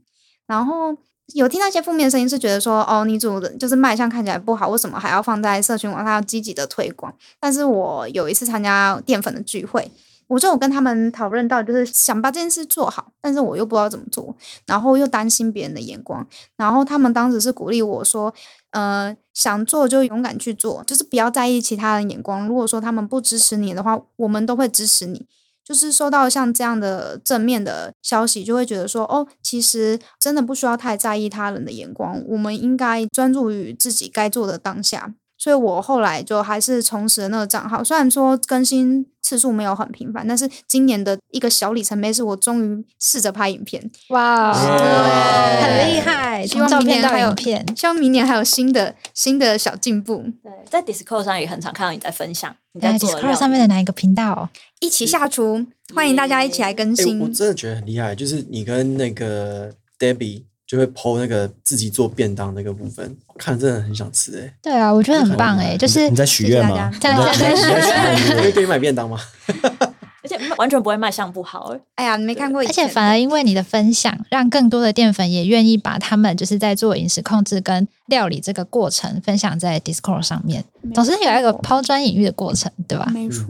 然后有听到一些负面声音，是觉得说，哦，你主的就是卖相看起来不好，为什么还要放在社群网上要积极的推广？但是我有一次参加淀粉的聚会，我就有跟他们讨论到，就是想把这件事做好，但是我又不知道怎么做，然后又担心别人的眼光，然后他们当时是鼓励我说，呃，想做就勇敢去做，就是不要在意其他人眼光。如果说他们不支持你的话，我们都会支持你。就是收到像这样的正面的消息，就会觉得说，哦，其实真的不需要太在意他人的眼光，我们应该专注于自己该做的当下。所以我后来就还是重拾了那个账号，虽然说更新次数没有很频繁，但是今年的一个小里程碑是我终于试着拍影片，哇，耶很厉害！希望明年还有影片，希望明年还有新的新的小进步。对，在 Discord 上也很常看到你在分享你在 Discord 上面的哪一个频道哦？一起下厨，欢迎大家一起来更哎、新。我真的觉得很厉害，就是你跟那个 Debbie 就会 PO 那个自己做便当那个部分，看了真的很想吃哎、对啊，我觉得很棒哎，就是你在许愿吗？谢谢大家你在许愿你会给你买便当吗？<laughs> 而且完全不会卖相不好哎。哎呀，你没看过而，且反而因为你的分享，让更多的淀粉也愿意把他们就是在做饮食控制跟料理这个过程分享在 Discord 上面，总是有一个抛砖引玉的过程，对吧？没错，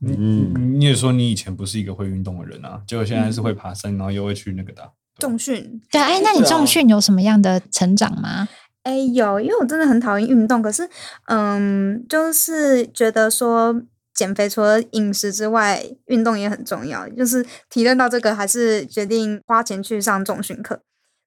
嗯，你也说你以前不是一个会运动的人啊，结果现在是会爬山，然后又会去那个的啊。重训。对啊，哎，那你重训有什么样的成长吗？哎，有，因为我真的很讨厌运动，可是，嗯，就是觉得说减肥除了饮食之外，运动也很重要。就是体认到这个，还是决定花钱去上重训课。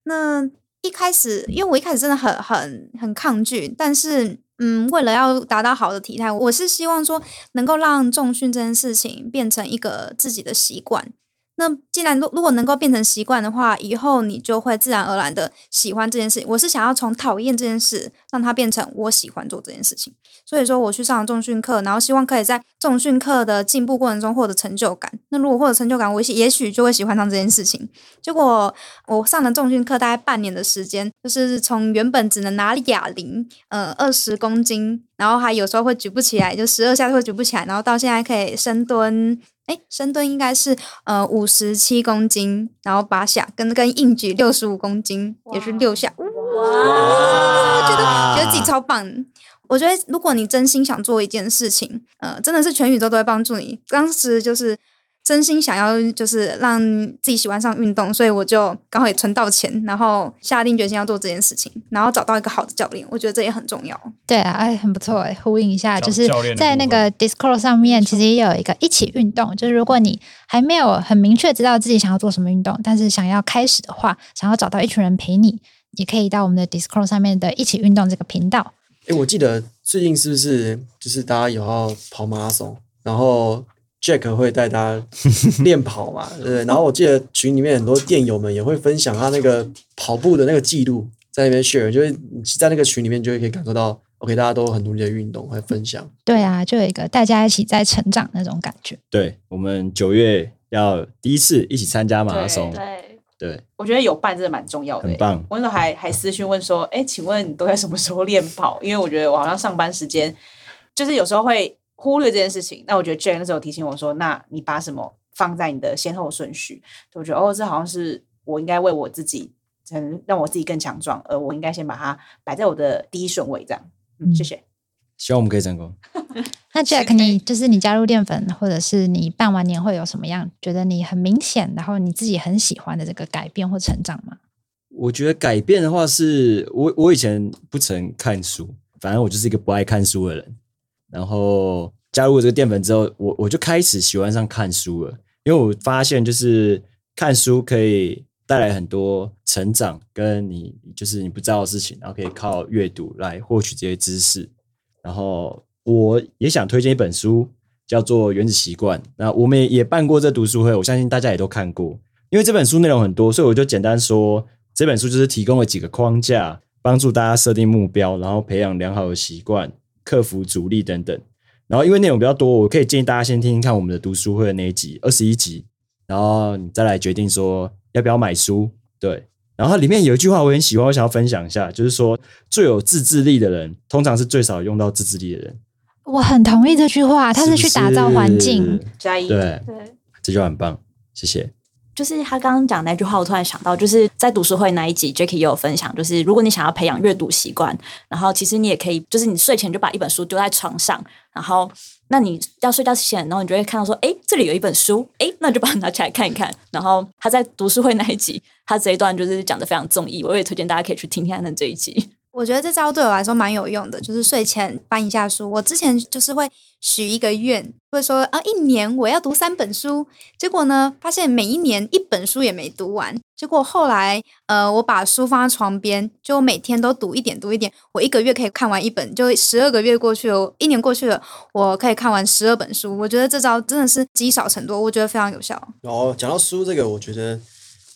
那一开始，因为我一开始真的很很很抗拒，但是，嗯，为了要达到好的体态，我是希望说能够让重训这件事情变成一个自己的习惯。那既然如如果能够变成习惯的话，以后你就会自然而然的喜欢这件事。我是想要从讨厌这件事，让它变成我喜欢做这件事情。所以说我去上了重训课，然后希望可以在重训课的进步过程中获得成就感。那如果获得成就感，我也许就会喜欢上这件事情。结果我上了重训课大概半年的时间，就是从原本只能拿哑铃，呃，二十公斤，然后还有时候会举不起来，就十二下会举不起来，然后到现在可以深蹲。哎，深蹲应该是呃五十七公斤，然后八下，跟跟硬举六十五公斤也是六下，哇，觉得觉得自己超棒。我觉得如果你真心想做一件事情，呃，真的是全宇宙都会帮助你。当时就是。真心想要就是让自己喜欢上运动，所以我就刚好也存到钱，然后下定决心要做这件事情，然后找到一个好的教练，我觉得这也很重要。对啊，哎，很不错哎，呼应一下，就是在那个 Discord 上面，其实也有一个一起运动，就是如果你还没有很明确知道自己想要做什么运动，但是想要开始的话，想要找到一群人陪你，也可以到我们的 Discord 上面的一起运动这个频道。哎，我记得最近是不是就是大家有要跑马拉松，然后。Jack 会带大家 <laughs> 练跑嘛，对不对？然后我记得群里面很多店友们也会分享他那个跑步的那个记录，在那边 share，就是在那个群里面就会可以感受到，OK，大家都很努力的运动，会分享。对啊，就有一个大家一起在成长那种感觉。对，我们九月要第一次一起参加马拉松，对，对，我觉得有伴真的蛮重要的、欸，很棒。我那时候还还私讯问说，哎，请问你都在什么时候练跑？因为我觉得我好像上班时间，就是有时候会。忽略这件事情，那我觉得 Jane 那时候提醒我说：“那你把什么放在你的先后顺序？”我觉得哦，这好像是我应该为我自己，能让我自己更强壮，而我应该先把它摆在我的第一顺位。这样，嗯，谢谢。希望我们可以成功。<laughs> 那 Jack，你就是你加入淀粉，或者是你办完年会有什么样觉得你很明显，然后你自己很喜欢的这个改变或成长吗？我觉得改变的话是，是我我以前不曾看书，反正我就是一个不爱看书的人。然后加入这个淀粉之后，我我就开始喜欢上看书了，因为我发现就是看书可以带来很多成长，跟你就是你不知道的事情，然后可以靠阅读来获取这些知识。然后我也想推荐一本书，叫做《原子习惯》。那我们也办过这读书会，我相信大家也都看过。因为这本书内容很多，所以我就简单说，这本书就是提供了几个框架，帮助大家设定目标，然后培养良好的习惯。克服阻力等等，然后因为内容比较多，我可以建议大家先听听看我们的读书会的那一集二十一集，然后你再来决定说要不要买书。对，然后里面有一句话我很喜欢，我想要分享一下，就是说最有自制力的人，通常是最少用到自制力的人。我很同意这句话，他是去打造环境，加一，对对，这就很棒，谢谢。就是他刚刚讲那句话，我突然想到，就是在读书会那一集，Jacky 也有分享，就是如果你想要培养阅读习惯，然后其实你也可以，就是你睡前就把一本书丢在床上，然后那你要睡觉前，然后你就会看到说，哎，这里有一本书，哎，那就把它拿起来看一看。然后他在读书会那一集，他这一段就是讲的非常中意，我也推荐大家可以去听听他的这一集。我觉得这招对我来说蛮有用的，就是睡前翻一下书。我之前就是会许一个愿，会说啊，一年我要读三本书。结果呢，发现每一年一本书也没读完。结果后来，呃，我把书放在床边，就每天都读一点，读一点。我一个月可以看完一本，就十二个月过去了，一年过去了，我可以看完十二本书。我觉得这招真的是积少成多，我觉得非常有效。哦，讲到书这个，我觉得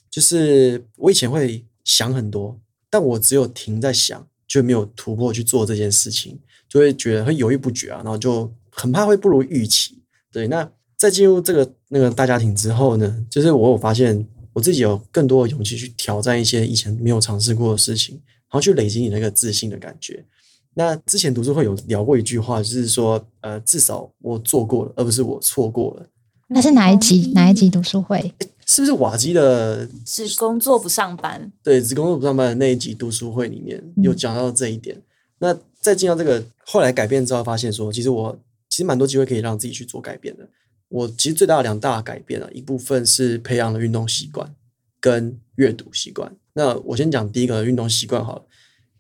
就是我以前会想很多。但我只有停在想，就没有突破去做这件事情，就会觉得会犹豫不决啊，然后就很怕会不如预期。对，那在进入这个那个大家庭之后呢，就是我有发现我自己有更多的勇气去挑战一些以前没有尝试过的事情，然后去累积你那个自信的感觉。那之前读书会有聊过一句话，就是说，呃，至少我做过了，而不是我错过了。那是哪一集？哪一集读书会？是不是瓦基的？只工作不上班。对，只工作不上班的那一集读书会里面有讲到这一点。嗯、那在进到这个后来改变之后，发现说，其实我其实蛮多机会可以让自己去做改变的。我其实最大的两大改变啊，一部分是培养了运动习惯跟阅读习惯。那我先讲第一个运动习惯好了，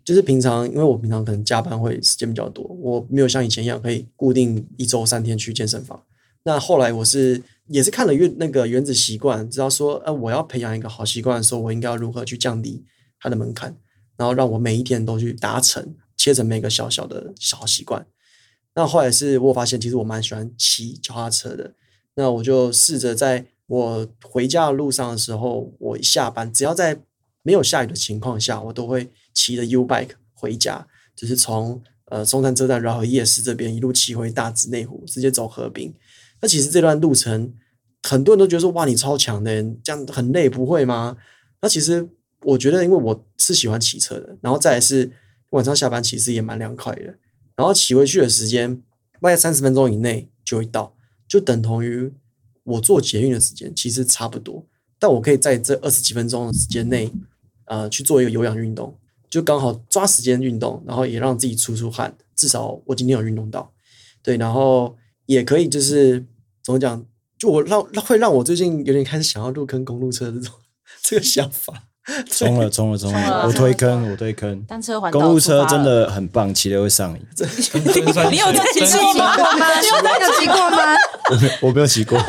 就是平常因为我平常可能加班会时间比较多，我没有像以前一样可以固定一周三天去健身房。那后来我是。也是看了原那个原子习惯，知道说，呃，我要培养一个好习惯的时候，我应该要如何去降低它的门槛，然后让我每一天都去达成，切成每个小小的小习惯。那后来是我发现，其实我蛮喜欢骑脚踏车的。那我就试着在我回家的路上的时候，我一下班只要在没有下雨的情况下，我都会骑着 U bike 回家，就是从呃中山车站然后夜市这边一路骑回大直内湖，直接走河滨。那其实这段路程，很多人都觉得说，哇，你超强的，这样很累，不会吗？那其实我觉得，因为我是喜欢骑车的，然后再来是晚上下班，其实也蛮凉快的。然后骑回去的时间，大概三十分钟以内就会到，就等同于我坐捷运的时间，其实差不多。但我可以在这二十几分钟的时间内，呃，去做一个有氧运动，就刚好抓时间运动，然后也让自己出出汗，至少我今天有运动到，对，然后。也可以，就是怎么讲？就我让会让我最近有点开始想要入坑公路车这种 <laughs> 这个想法。<laughs> 冲了，冲了，冲了！我推坑，我推坑。单车环岛，公路车真的很棒，骑了会上瘾。你有骑过吗？你有骑过吗？我没有骑过。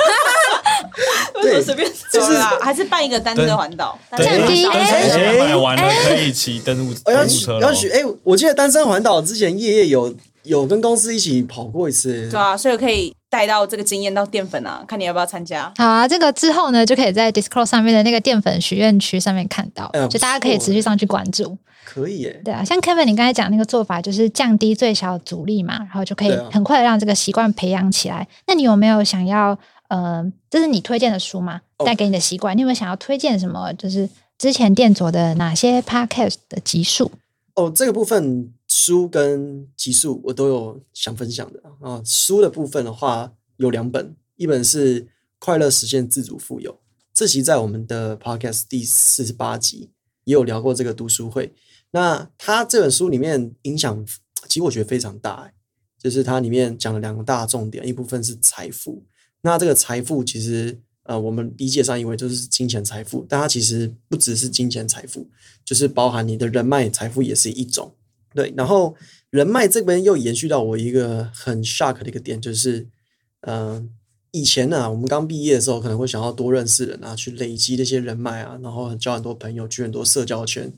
<laughs> 对，随便就是还是办一个单车环岛。降低哎，买完了可以骑登陆登陆车了。要许哎，我记得单车环岛之前夜夜有。有跟公司一起跑过一次，对啊，所以可以带到这个经验到淀粉啊，看你要不要参加。好啊，这个之后呢，就可以在 Discord 上面的那个淀粉许愿区上面看到，哎、就大家可以持续上去关注。可以耶，对啊，像 Kevin 你刚才讲那个做法，就是降低最小阻力嘛，然后就可以很快的让这个习惯培养起来。啊、那你有没有想要，呃，这是你推荐的书吗？带给你的习惯，你有没有想要推荐什么？就是之前店佐的哪些 Podcast 的集数？哦，这个部分。书跟集数我都有想分享的啊。书的部分的话有两本，一本是《快乐实现自主富有》，这期在我们的 Podcast 第四十八集也有聊过这个读书会。那他这本书里面影响，其实我觉得非常大，就是它里面讲了两个大重点，一部分是财富。那这个财富其实呃，我们理解上以为就是金钱财富，但它其实不只是金钱财富，就是包含你的人脉财富也是一种。对，然后人脉这边又延续到我一个很 shock 的一个点，就是，嗯、以前呢、啊，我们刚毕业的时候可能会想要多认识人啊，去累积这些人脉啊，然后交很多朋友，去很多社交圈。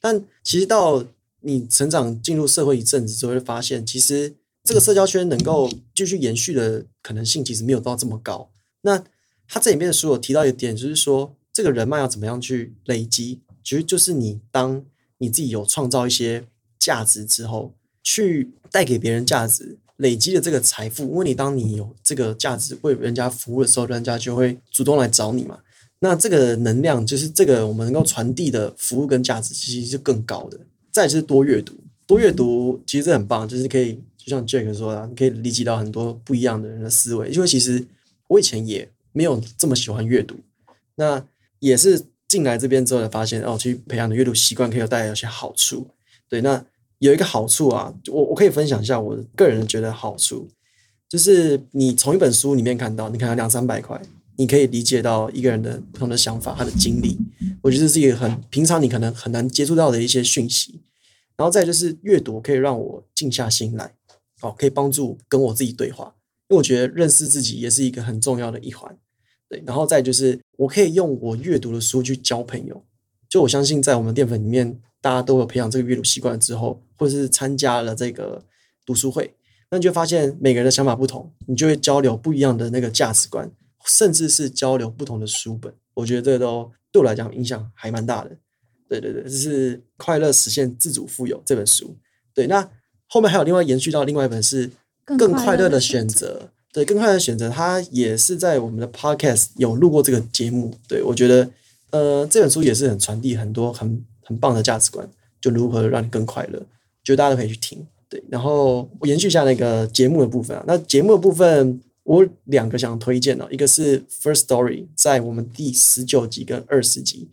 但其实到你成长进入社会一阵子之后，会发现其实这个社交圈能够继续延续的可能性其实没有到这么高。那他这里面的书有提到一点，就是说这个人脉要怎么样去累积，其实就是你当你自己有创造一些。价值之后，去带给别人价值，累积的这个财富。因为你当你有这个价值为人家服务的时候，人家就会主动来找你嘛。那这个能量就是这个我们能够传递的服务跟价值，其实是更高的。再就是多阅读，多阅读其实很棒，就是可以就像 Jack 说的，你可以理解到很多不一样的人的思维。因为其实我以前也没有这么喜欢阅读，那也是进来这边之后才发现，哦，去培养的阅读习惯可以带来一些好处。对，那。有一个好处啊，我我可以分享一下我个人觉得好处，就是你从一本书里面看到，你看两三百块，你可以理解到一个人的不同的想法，他的经历。我觉得这是一个很平常你可能很难接触到的一些讯息。然后再就是阅读可以让我静下心来，哦，可以帮助跟我自己对话，因为我觉得认识自己也是一个很重要的一环。对，然后再就是我可以用我阅读的书去交朋友。就我相信，在我们淀粉里面，大家都有培养这个阅读习惯之后，或者是参加了这个读书会，那你就发现每个人的想法不同，你就会交流不一样的那个价值观，甚至是交流不同的书本。我觉得这都对我来讲影响还蛮大的。对对对，这是《快乐实现自主富有》这本书。对，那后面还有另外延续到另外一本是《更快乐的选择》。对，《更快乐的选择》它也是在我们的 Podcast 有录过这个节目。对，我觉得。呃，这本书也是很传递很多很很棒的价值观，就如何让你更快乐，就大家都可以去听。对，然后我延续一下那个节目的部分啊，那节目的部分我两个想推荐的，一个是 First Story，在我们第十九集跟二十集，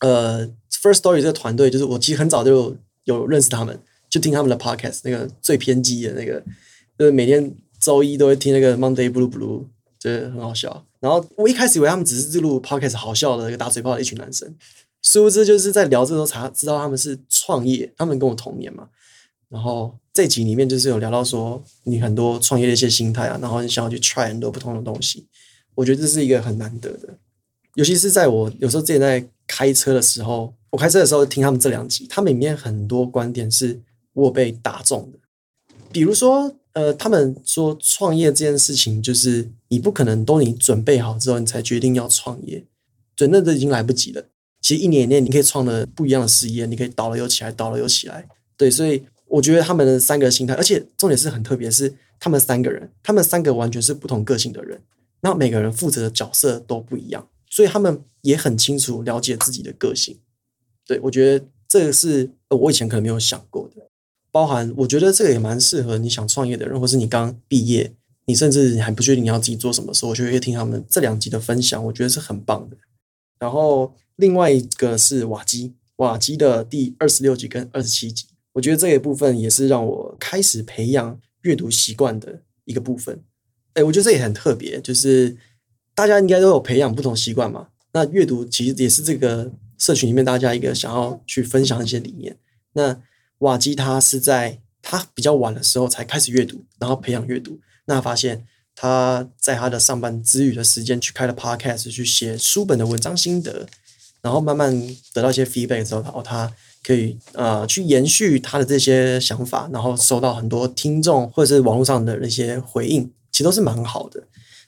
呃，First Story 这个团队就是我其实很早就有，有认识他们，就听他们的 Podcast，那个最偏激的那个，就是每天周一都会听那个 Monday Blue Blue。觉得很好笑，然后我一开始以为他们只是录 podcast 好笑的一个打嘴炮的一群男生，殊不知就是在聊这时候才知道他们是创业，他们跟我同年嘛。然后这集里面就是有聊到说你很多创业的一些心态啊，然后你想要去 try 很多不同的东西，我觉得这是一个很难得的，尤其是在我有时候自己在开车的时候，我开车的时候听他们这两集，他们里面很多观点是我被打中的，比如说。呃，他们说创业这件事情，就是你不可能都你准备好之后，你才决定要创业，准备都已经来不及了。其实一年一年，你可以创的不一样的事业，你可以倒了又起来，倒了又起来。对，所以我觉得他们的三个心态，而且重点是很特别，是他们三个人，他们三个完全是不同个性的人，那每个人负责的角色都不一样，所以他们也很清楚了解自己的个性。对，我觉得这个是我以前可能没有想过的。包含，我觉得这个也蛮适合你想创业的人，或是你刚毕业，你甚至你还不确定你要自己做什么时候，我就会听他们这两集的分享，我觉得是很棒的。然后另外一个是瓦基，瓦基的第二十六集跟二十七集，我觉得这一部分也是让我开始培养阅读习惯的一个部分。哎，我觉得这也很特别，就是大家应该都有培养不同习惯嘛。那阅读其实也是这个社群里面大家一个想要去分享一些理念。那瓦基他是在他比较晚的时候才开始阅读，然后培养阅读。那发现他在他的上班之余的时间去开了 podcast，去写书本的文章心得，然后慢慢得到一些 feedback 之后，然后他可以呃去延续他的这些想法，然后收到很多听众或者是网络上的那些回应，其实都是蛮好的。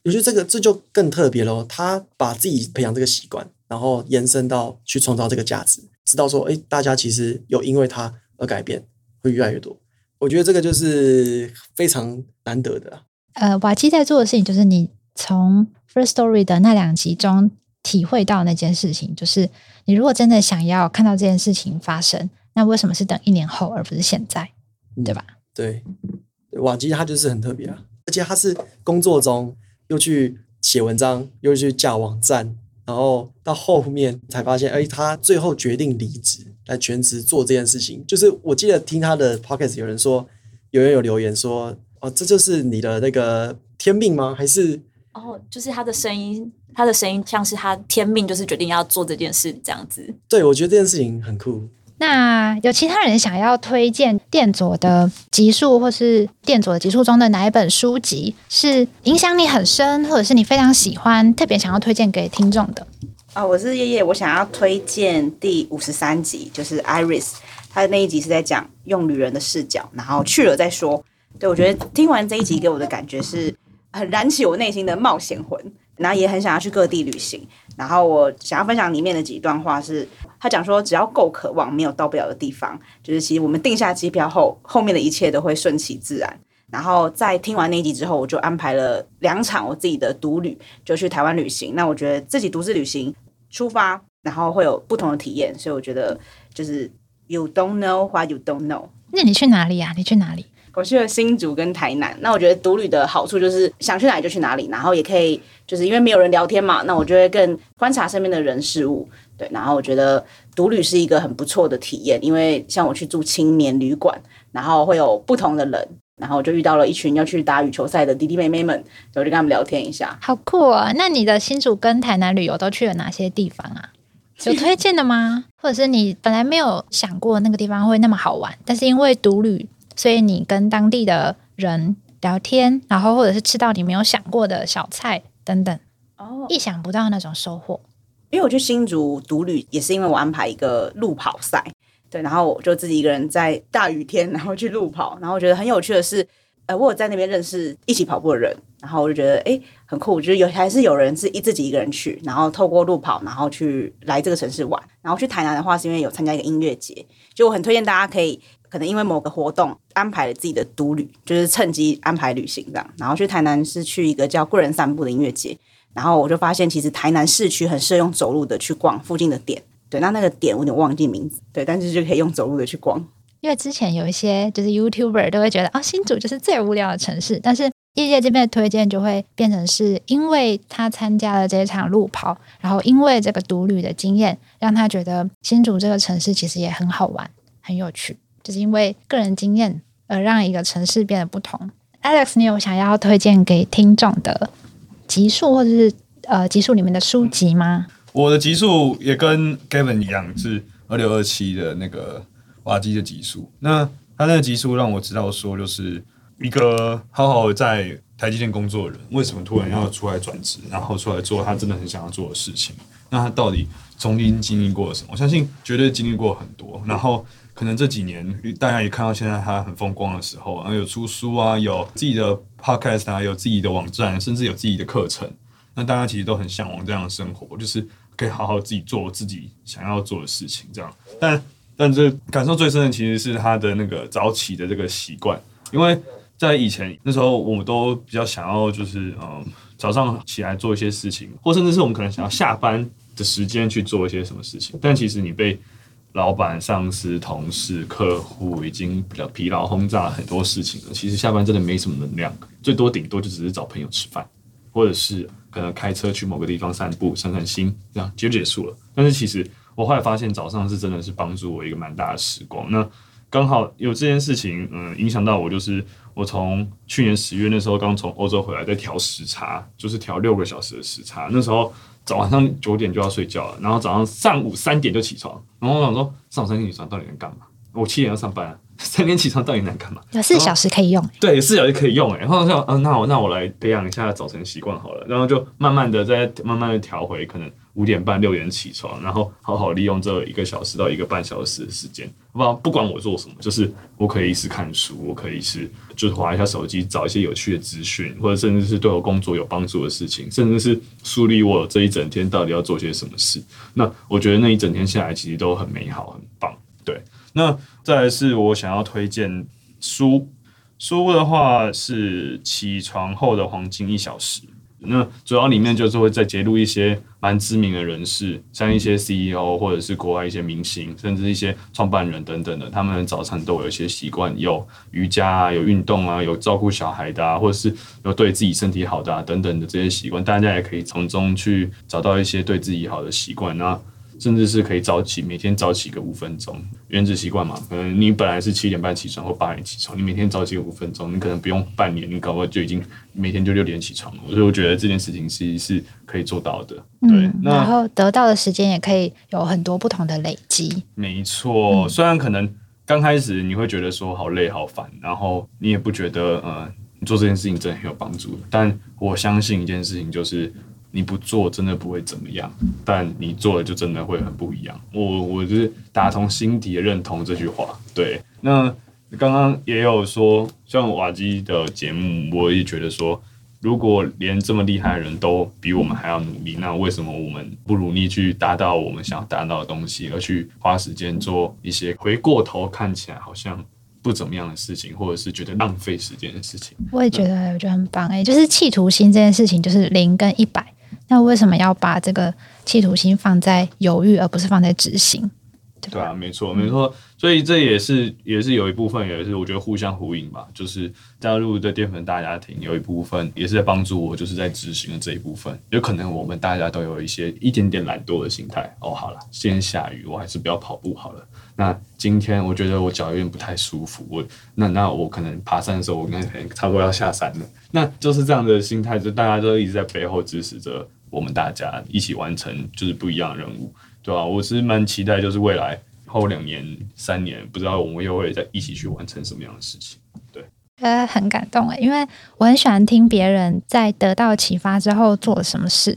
我觉得这个这就更特别喽。他把自己培养这个习惯，然后延伸到去创造这个价值，知道说，哎，大家其实有因为他。而改变会越来越多，我觉得这个就是非常难得的。呃，瓦基在做的事情就是你从 First Story 的那两集中体会到那件事情，就是你如果真的想要看到这件事情发生，那为什么是等一年后而不是现在？对吧？嗯、对，瓦基他就是很特别啊，而且他是工作中又去写文章，又去架网站。然后到后面才发现，哎，他最后决定离职来全职做这件事情。就是我记得听他的 podcast，有人说，有人有留言说，哦，这就是你的那个天命吗？还是哦，就是他的声音，他的声音像是他天命，就是决定要做这件事这样子。对，我觉得这件事情很酷。那有其他人想要推荐电佐的集数，或是电佐的集数中的哪一本书籍是影响你很深，或者是你非常喜欢，特别想要推荐给听众的？啊，我是叶叶，我想要推荐第五十三集，就是 Iris，他的那一集是在讲用旅人的视角，然后去了再说。对，我觉得听完这一集给我的感觉是很燃起我内心的冒险魂，然后也很想要去各地旅行。然后我想要分享里面的几段话是，他讲说，只要够渴望，没有到不了的地方。就是其实我们订下机票后，后面的一切都会顺其自然。然后在听完那一集之后，我就安排了两场我自己的独旅，就去台湾旅行。那我觉得自己独自旅行出发，然后会有不同的体验。所以我觉得就是 You don't know what you don't know。那你去哪里呀？你去哪里？我去了新竹跟台南。那我觉得独旅的好处就是想去哪里就去哪里，然后也可以就是因为没有人聊天嘛，那我就会更观察身边的人事物。对，然后我觉得独旅是一个很不错的体验，因为像我去住青年旅馆，然后会有不同的人，然后就遇到了一群要去打羽球赛的弟弟妹妹们，我就跟他们聊天一下。好酷啊！那你的新竹跟台南旅游都去了哪些地方啊？<laughs> 有推荐的吗？或者是你本来没有想过那个地方会那么好玩，但是因为独旅，所以你跟当地的人聊天，然后或者是吃到你没有想过的小菜等等，哦，意想不到那种收获。因为我去新竹独旅，也是因为我安排一个路跑赛，对，然后我就自己一个人在大雨天，然后去路跑，然后我觉得很有趣的是。呃，我有在那边认识一起跑步的人，然后我就觉得哎，很酷。我觉得有还是有人是一自己一个人去，然后透过路跑，然后去来这个城市玩。然后去台南的话，是因为有参加一个音乐节，就我很推荐大家可以，可能因为某个活动安排了自己的独旅，就是趁机安排旅行这样。然后去台南是去一个叫贵人散步的音乐节，然后我就发现其实台南市区很适合用走路的去逛附近的点。对，那那个点我有点忘记名字，对，但是就可以用走路的去逛。因为之前有一些就是 YouTuber 都会觉得啊、哦，新竹就是最无聊的城市，但是业界这边的推荐就会变成是因为他参加了这一场路跑，然后因为这个独旅的经验，让他觉得新竹这个城市其实也很好玩、很有趣，就是因为个人经验而让一个城市变得不同。Alex，你有想要推荐给听众的集数或者是呃集数里面的书籍吗？我的集数也跟 Kevin 一样，是二六二七的那个。瓦基的集数，那他那个集数让我知道说，就是一个好好在台积电工作的人，为什么突然要出来转职，然后出来做他真的很想要做的事情？那他到底曾经经历过什么？我相信绝对经历过很多。然后可能这几年大家也看到现在他很风光的时候，然后有出书啊，有自己的 podcast 啊，有自己的网站，甚至有自己的课程。那大家其实都很向往这样的生活，就是可以好好自己做自己想要做的事情，这样。但但这感受最深的其实是他的那个早起的这个习惯，因为在以前那时候，我们都比较想要就是嗯早上起来做一些事情，或甚至是我们可能想要下班的时间去做一些什么事情。但其实你被老板、上司、同事、客户已经比较疲劳轰炸很多事情了，其实下班真的没什么能量，最多顶多就只是找朋友吃饭，或者是可能开车去某个地方散步、散散心，这样就结束了。但是其实。我后来发现早上是真的是帮助我一个蛮大的时光。那刚好有这件事情，嗯，影响到我，就是我从去年十月那时候刚从欧洲回来，在调时差，就是调六个小时的时差。那时候早晚上九点就要睡觉了，然后早上上午三点就起床。然后我想说，上午三点起床到底能干嘛？我七点要上班啊。<laughs> 三点起床到底能干嘛？有四小时可以用，对，四小时可以用哎。然后说，嗯、呃，那我那我来培养一下早晨习惯好了。然后就慢慢的再慢慢的调回，可能五点半六点起床，然后好好利用这一个小时到一个半小时的时间。不不管我做什么，就是我可以是看书，我可以是就是划一下手机，找一些有趣的资讯，或者甚至是对我工作有帮助的事情，甚至是梳理我这一整天到底要做些什么事。那我觉得那一整天下来，其实都很美好，很棒。对。那再来是我想要推荐书，书的话是起床后的黄金一小时。那主要里面就是会再揭露一些蛮知名的人士，像一些 CEO 或者是国外一些明星，甚至一些创办人等等的，他们早餐都有一些习惯，有瑜伽啊，有运动啊，有照顾小孩的啊，或者是有对自己身体好的啊等等的这些习惯，大家也可以从中去找到一些对自己好的习惯。那甚至是可以早起，每天早起个五分钟，原子习惯嘛。可能你本来是七点半起床或八点起床，你每天早起个五分钟，你可能不用半年，你搞不好就已经每天就六点起床了。所以我觉得这件事情是是可以做到的。对，嗯、然后得到的时间也可以有很多不同的累积。没错，虽然可能刚开始你会觉得说好累好烦，然后你也不觉得呃你做这件事情真的很有帮助，但我相信一件事情就是。你不做真的不会怎么样，但你做了就真的会很不一样。我我就是打从心底的认同这句话。对，那刚刚也有说，像瓦基的节目，我也觉得说，如果连这么厉害的人都比我们还要努力，那为什么我们不努力去达到我们想要达到的东西，而去花时间做一些回过头看起来好像不怎么样的事情，或者是觉得浪费时间的事情？我也觉得，我觉得很棒。哎，就是企图心这件事情，就是零跟一百。那为什么要把这个企图心放在犹豫，而不是放在执行？对，啊，没错，没错。所以这也是也是有一部分，也是我觉得互相呼应吧。就是加入的淀粉大家庭，有一部分也是在帮助我，就是在执行的这一部分。有可能我们大家都有一些一点点懒惰的心态。哦，好了，今天下雨，我还是不要跑步好了。那今天我觉得我脚有点不太舒服，我那那我可能爬山的时候，我应该可能差不多要下山了。那就是这样的心态，就大家都一直在背后支持着。我们大家一起完成就是不一样的任务，对吧、啊？我是蛮期待，就是未来后两年、三年，不知道我们又会再一起去完成什么样的事情。对，呃，很感动诶，因为我很喜欢听别人在得到启发之后做了什么事。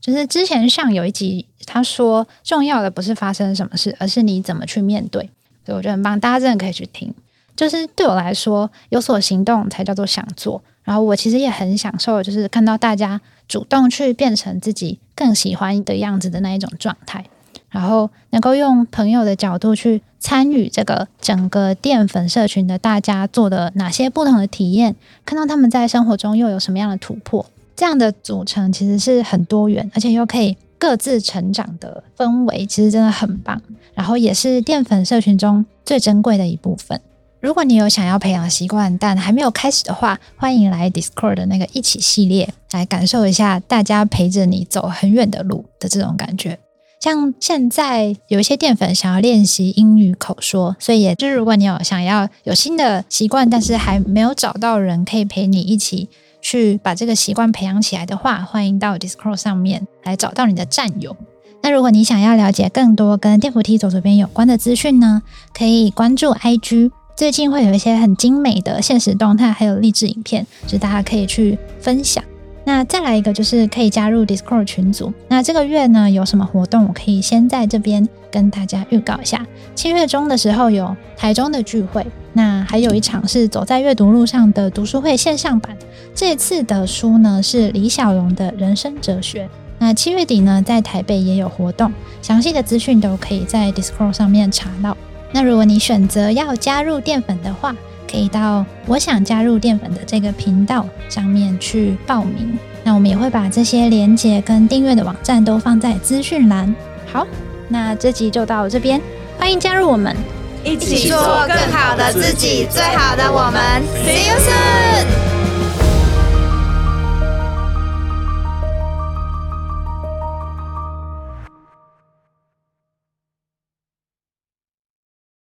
就是之前像有一集，他说重要的不是发生什么事，而是你怎么去面对。所以我觉得很棒，大家真的可以去听。就是对我来说，有所行动才叫做想做。然后我其实也很享受，就是看到大家主动去变成自己更喜欢的样子的那一种状态。然后能够用朋友的角度去参与这个整个淀粉社群的大家做的哪些不同的体验，看到他们在生活中又有什么样的突破。这样的组成其实是很多元，而且又可以各自成长的氛围，其实真的很棒。然后也是淀粉社群中最珍贵的一部分。如果你有想要培养习惯，但还没有开始的话，欢迎来 Discord 的那个一起系列，来感受一下大家陪着你走很远的路的这种感觉。像现在有一些淀粉想要练习英语口说，所以也就是如果你有想要有新的习惯，但是还没有找到人可以陪你一起。去把这个习惯培养起来的话，欢迎到 Discord 上面来找到你的战友。那如果你想要了解更多跟电扶梯走左边有关的资讯呢，可以关注 IG，最近会有一些很精美的现实动态，还有励志影片，就是大家可以去分享。那再来一个就是可以加入 Discord 群组。那这个月呢有什么活动？我可以先在这边跟大家预告一下。七月中的时候有台中的聚会，那还有一场是走在阅读路上的读书会线上版。这次的书呢是李小龙的人生哲学。那七月底呢在台北也有活动，详细的资讯都可以在 Discord 上面查到。那如果你选择要加入淀粉的话，可以到我想加入淀粉的这个频道上面去报名。那我们也会把这些连接跟订阅的网站都放在资讯栏。好，那这集就到这边，欢迎加入我们，一起做更好的自己，最好的我们。See you soon。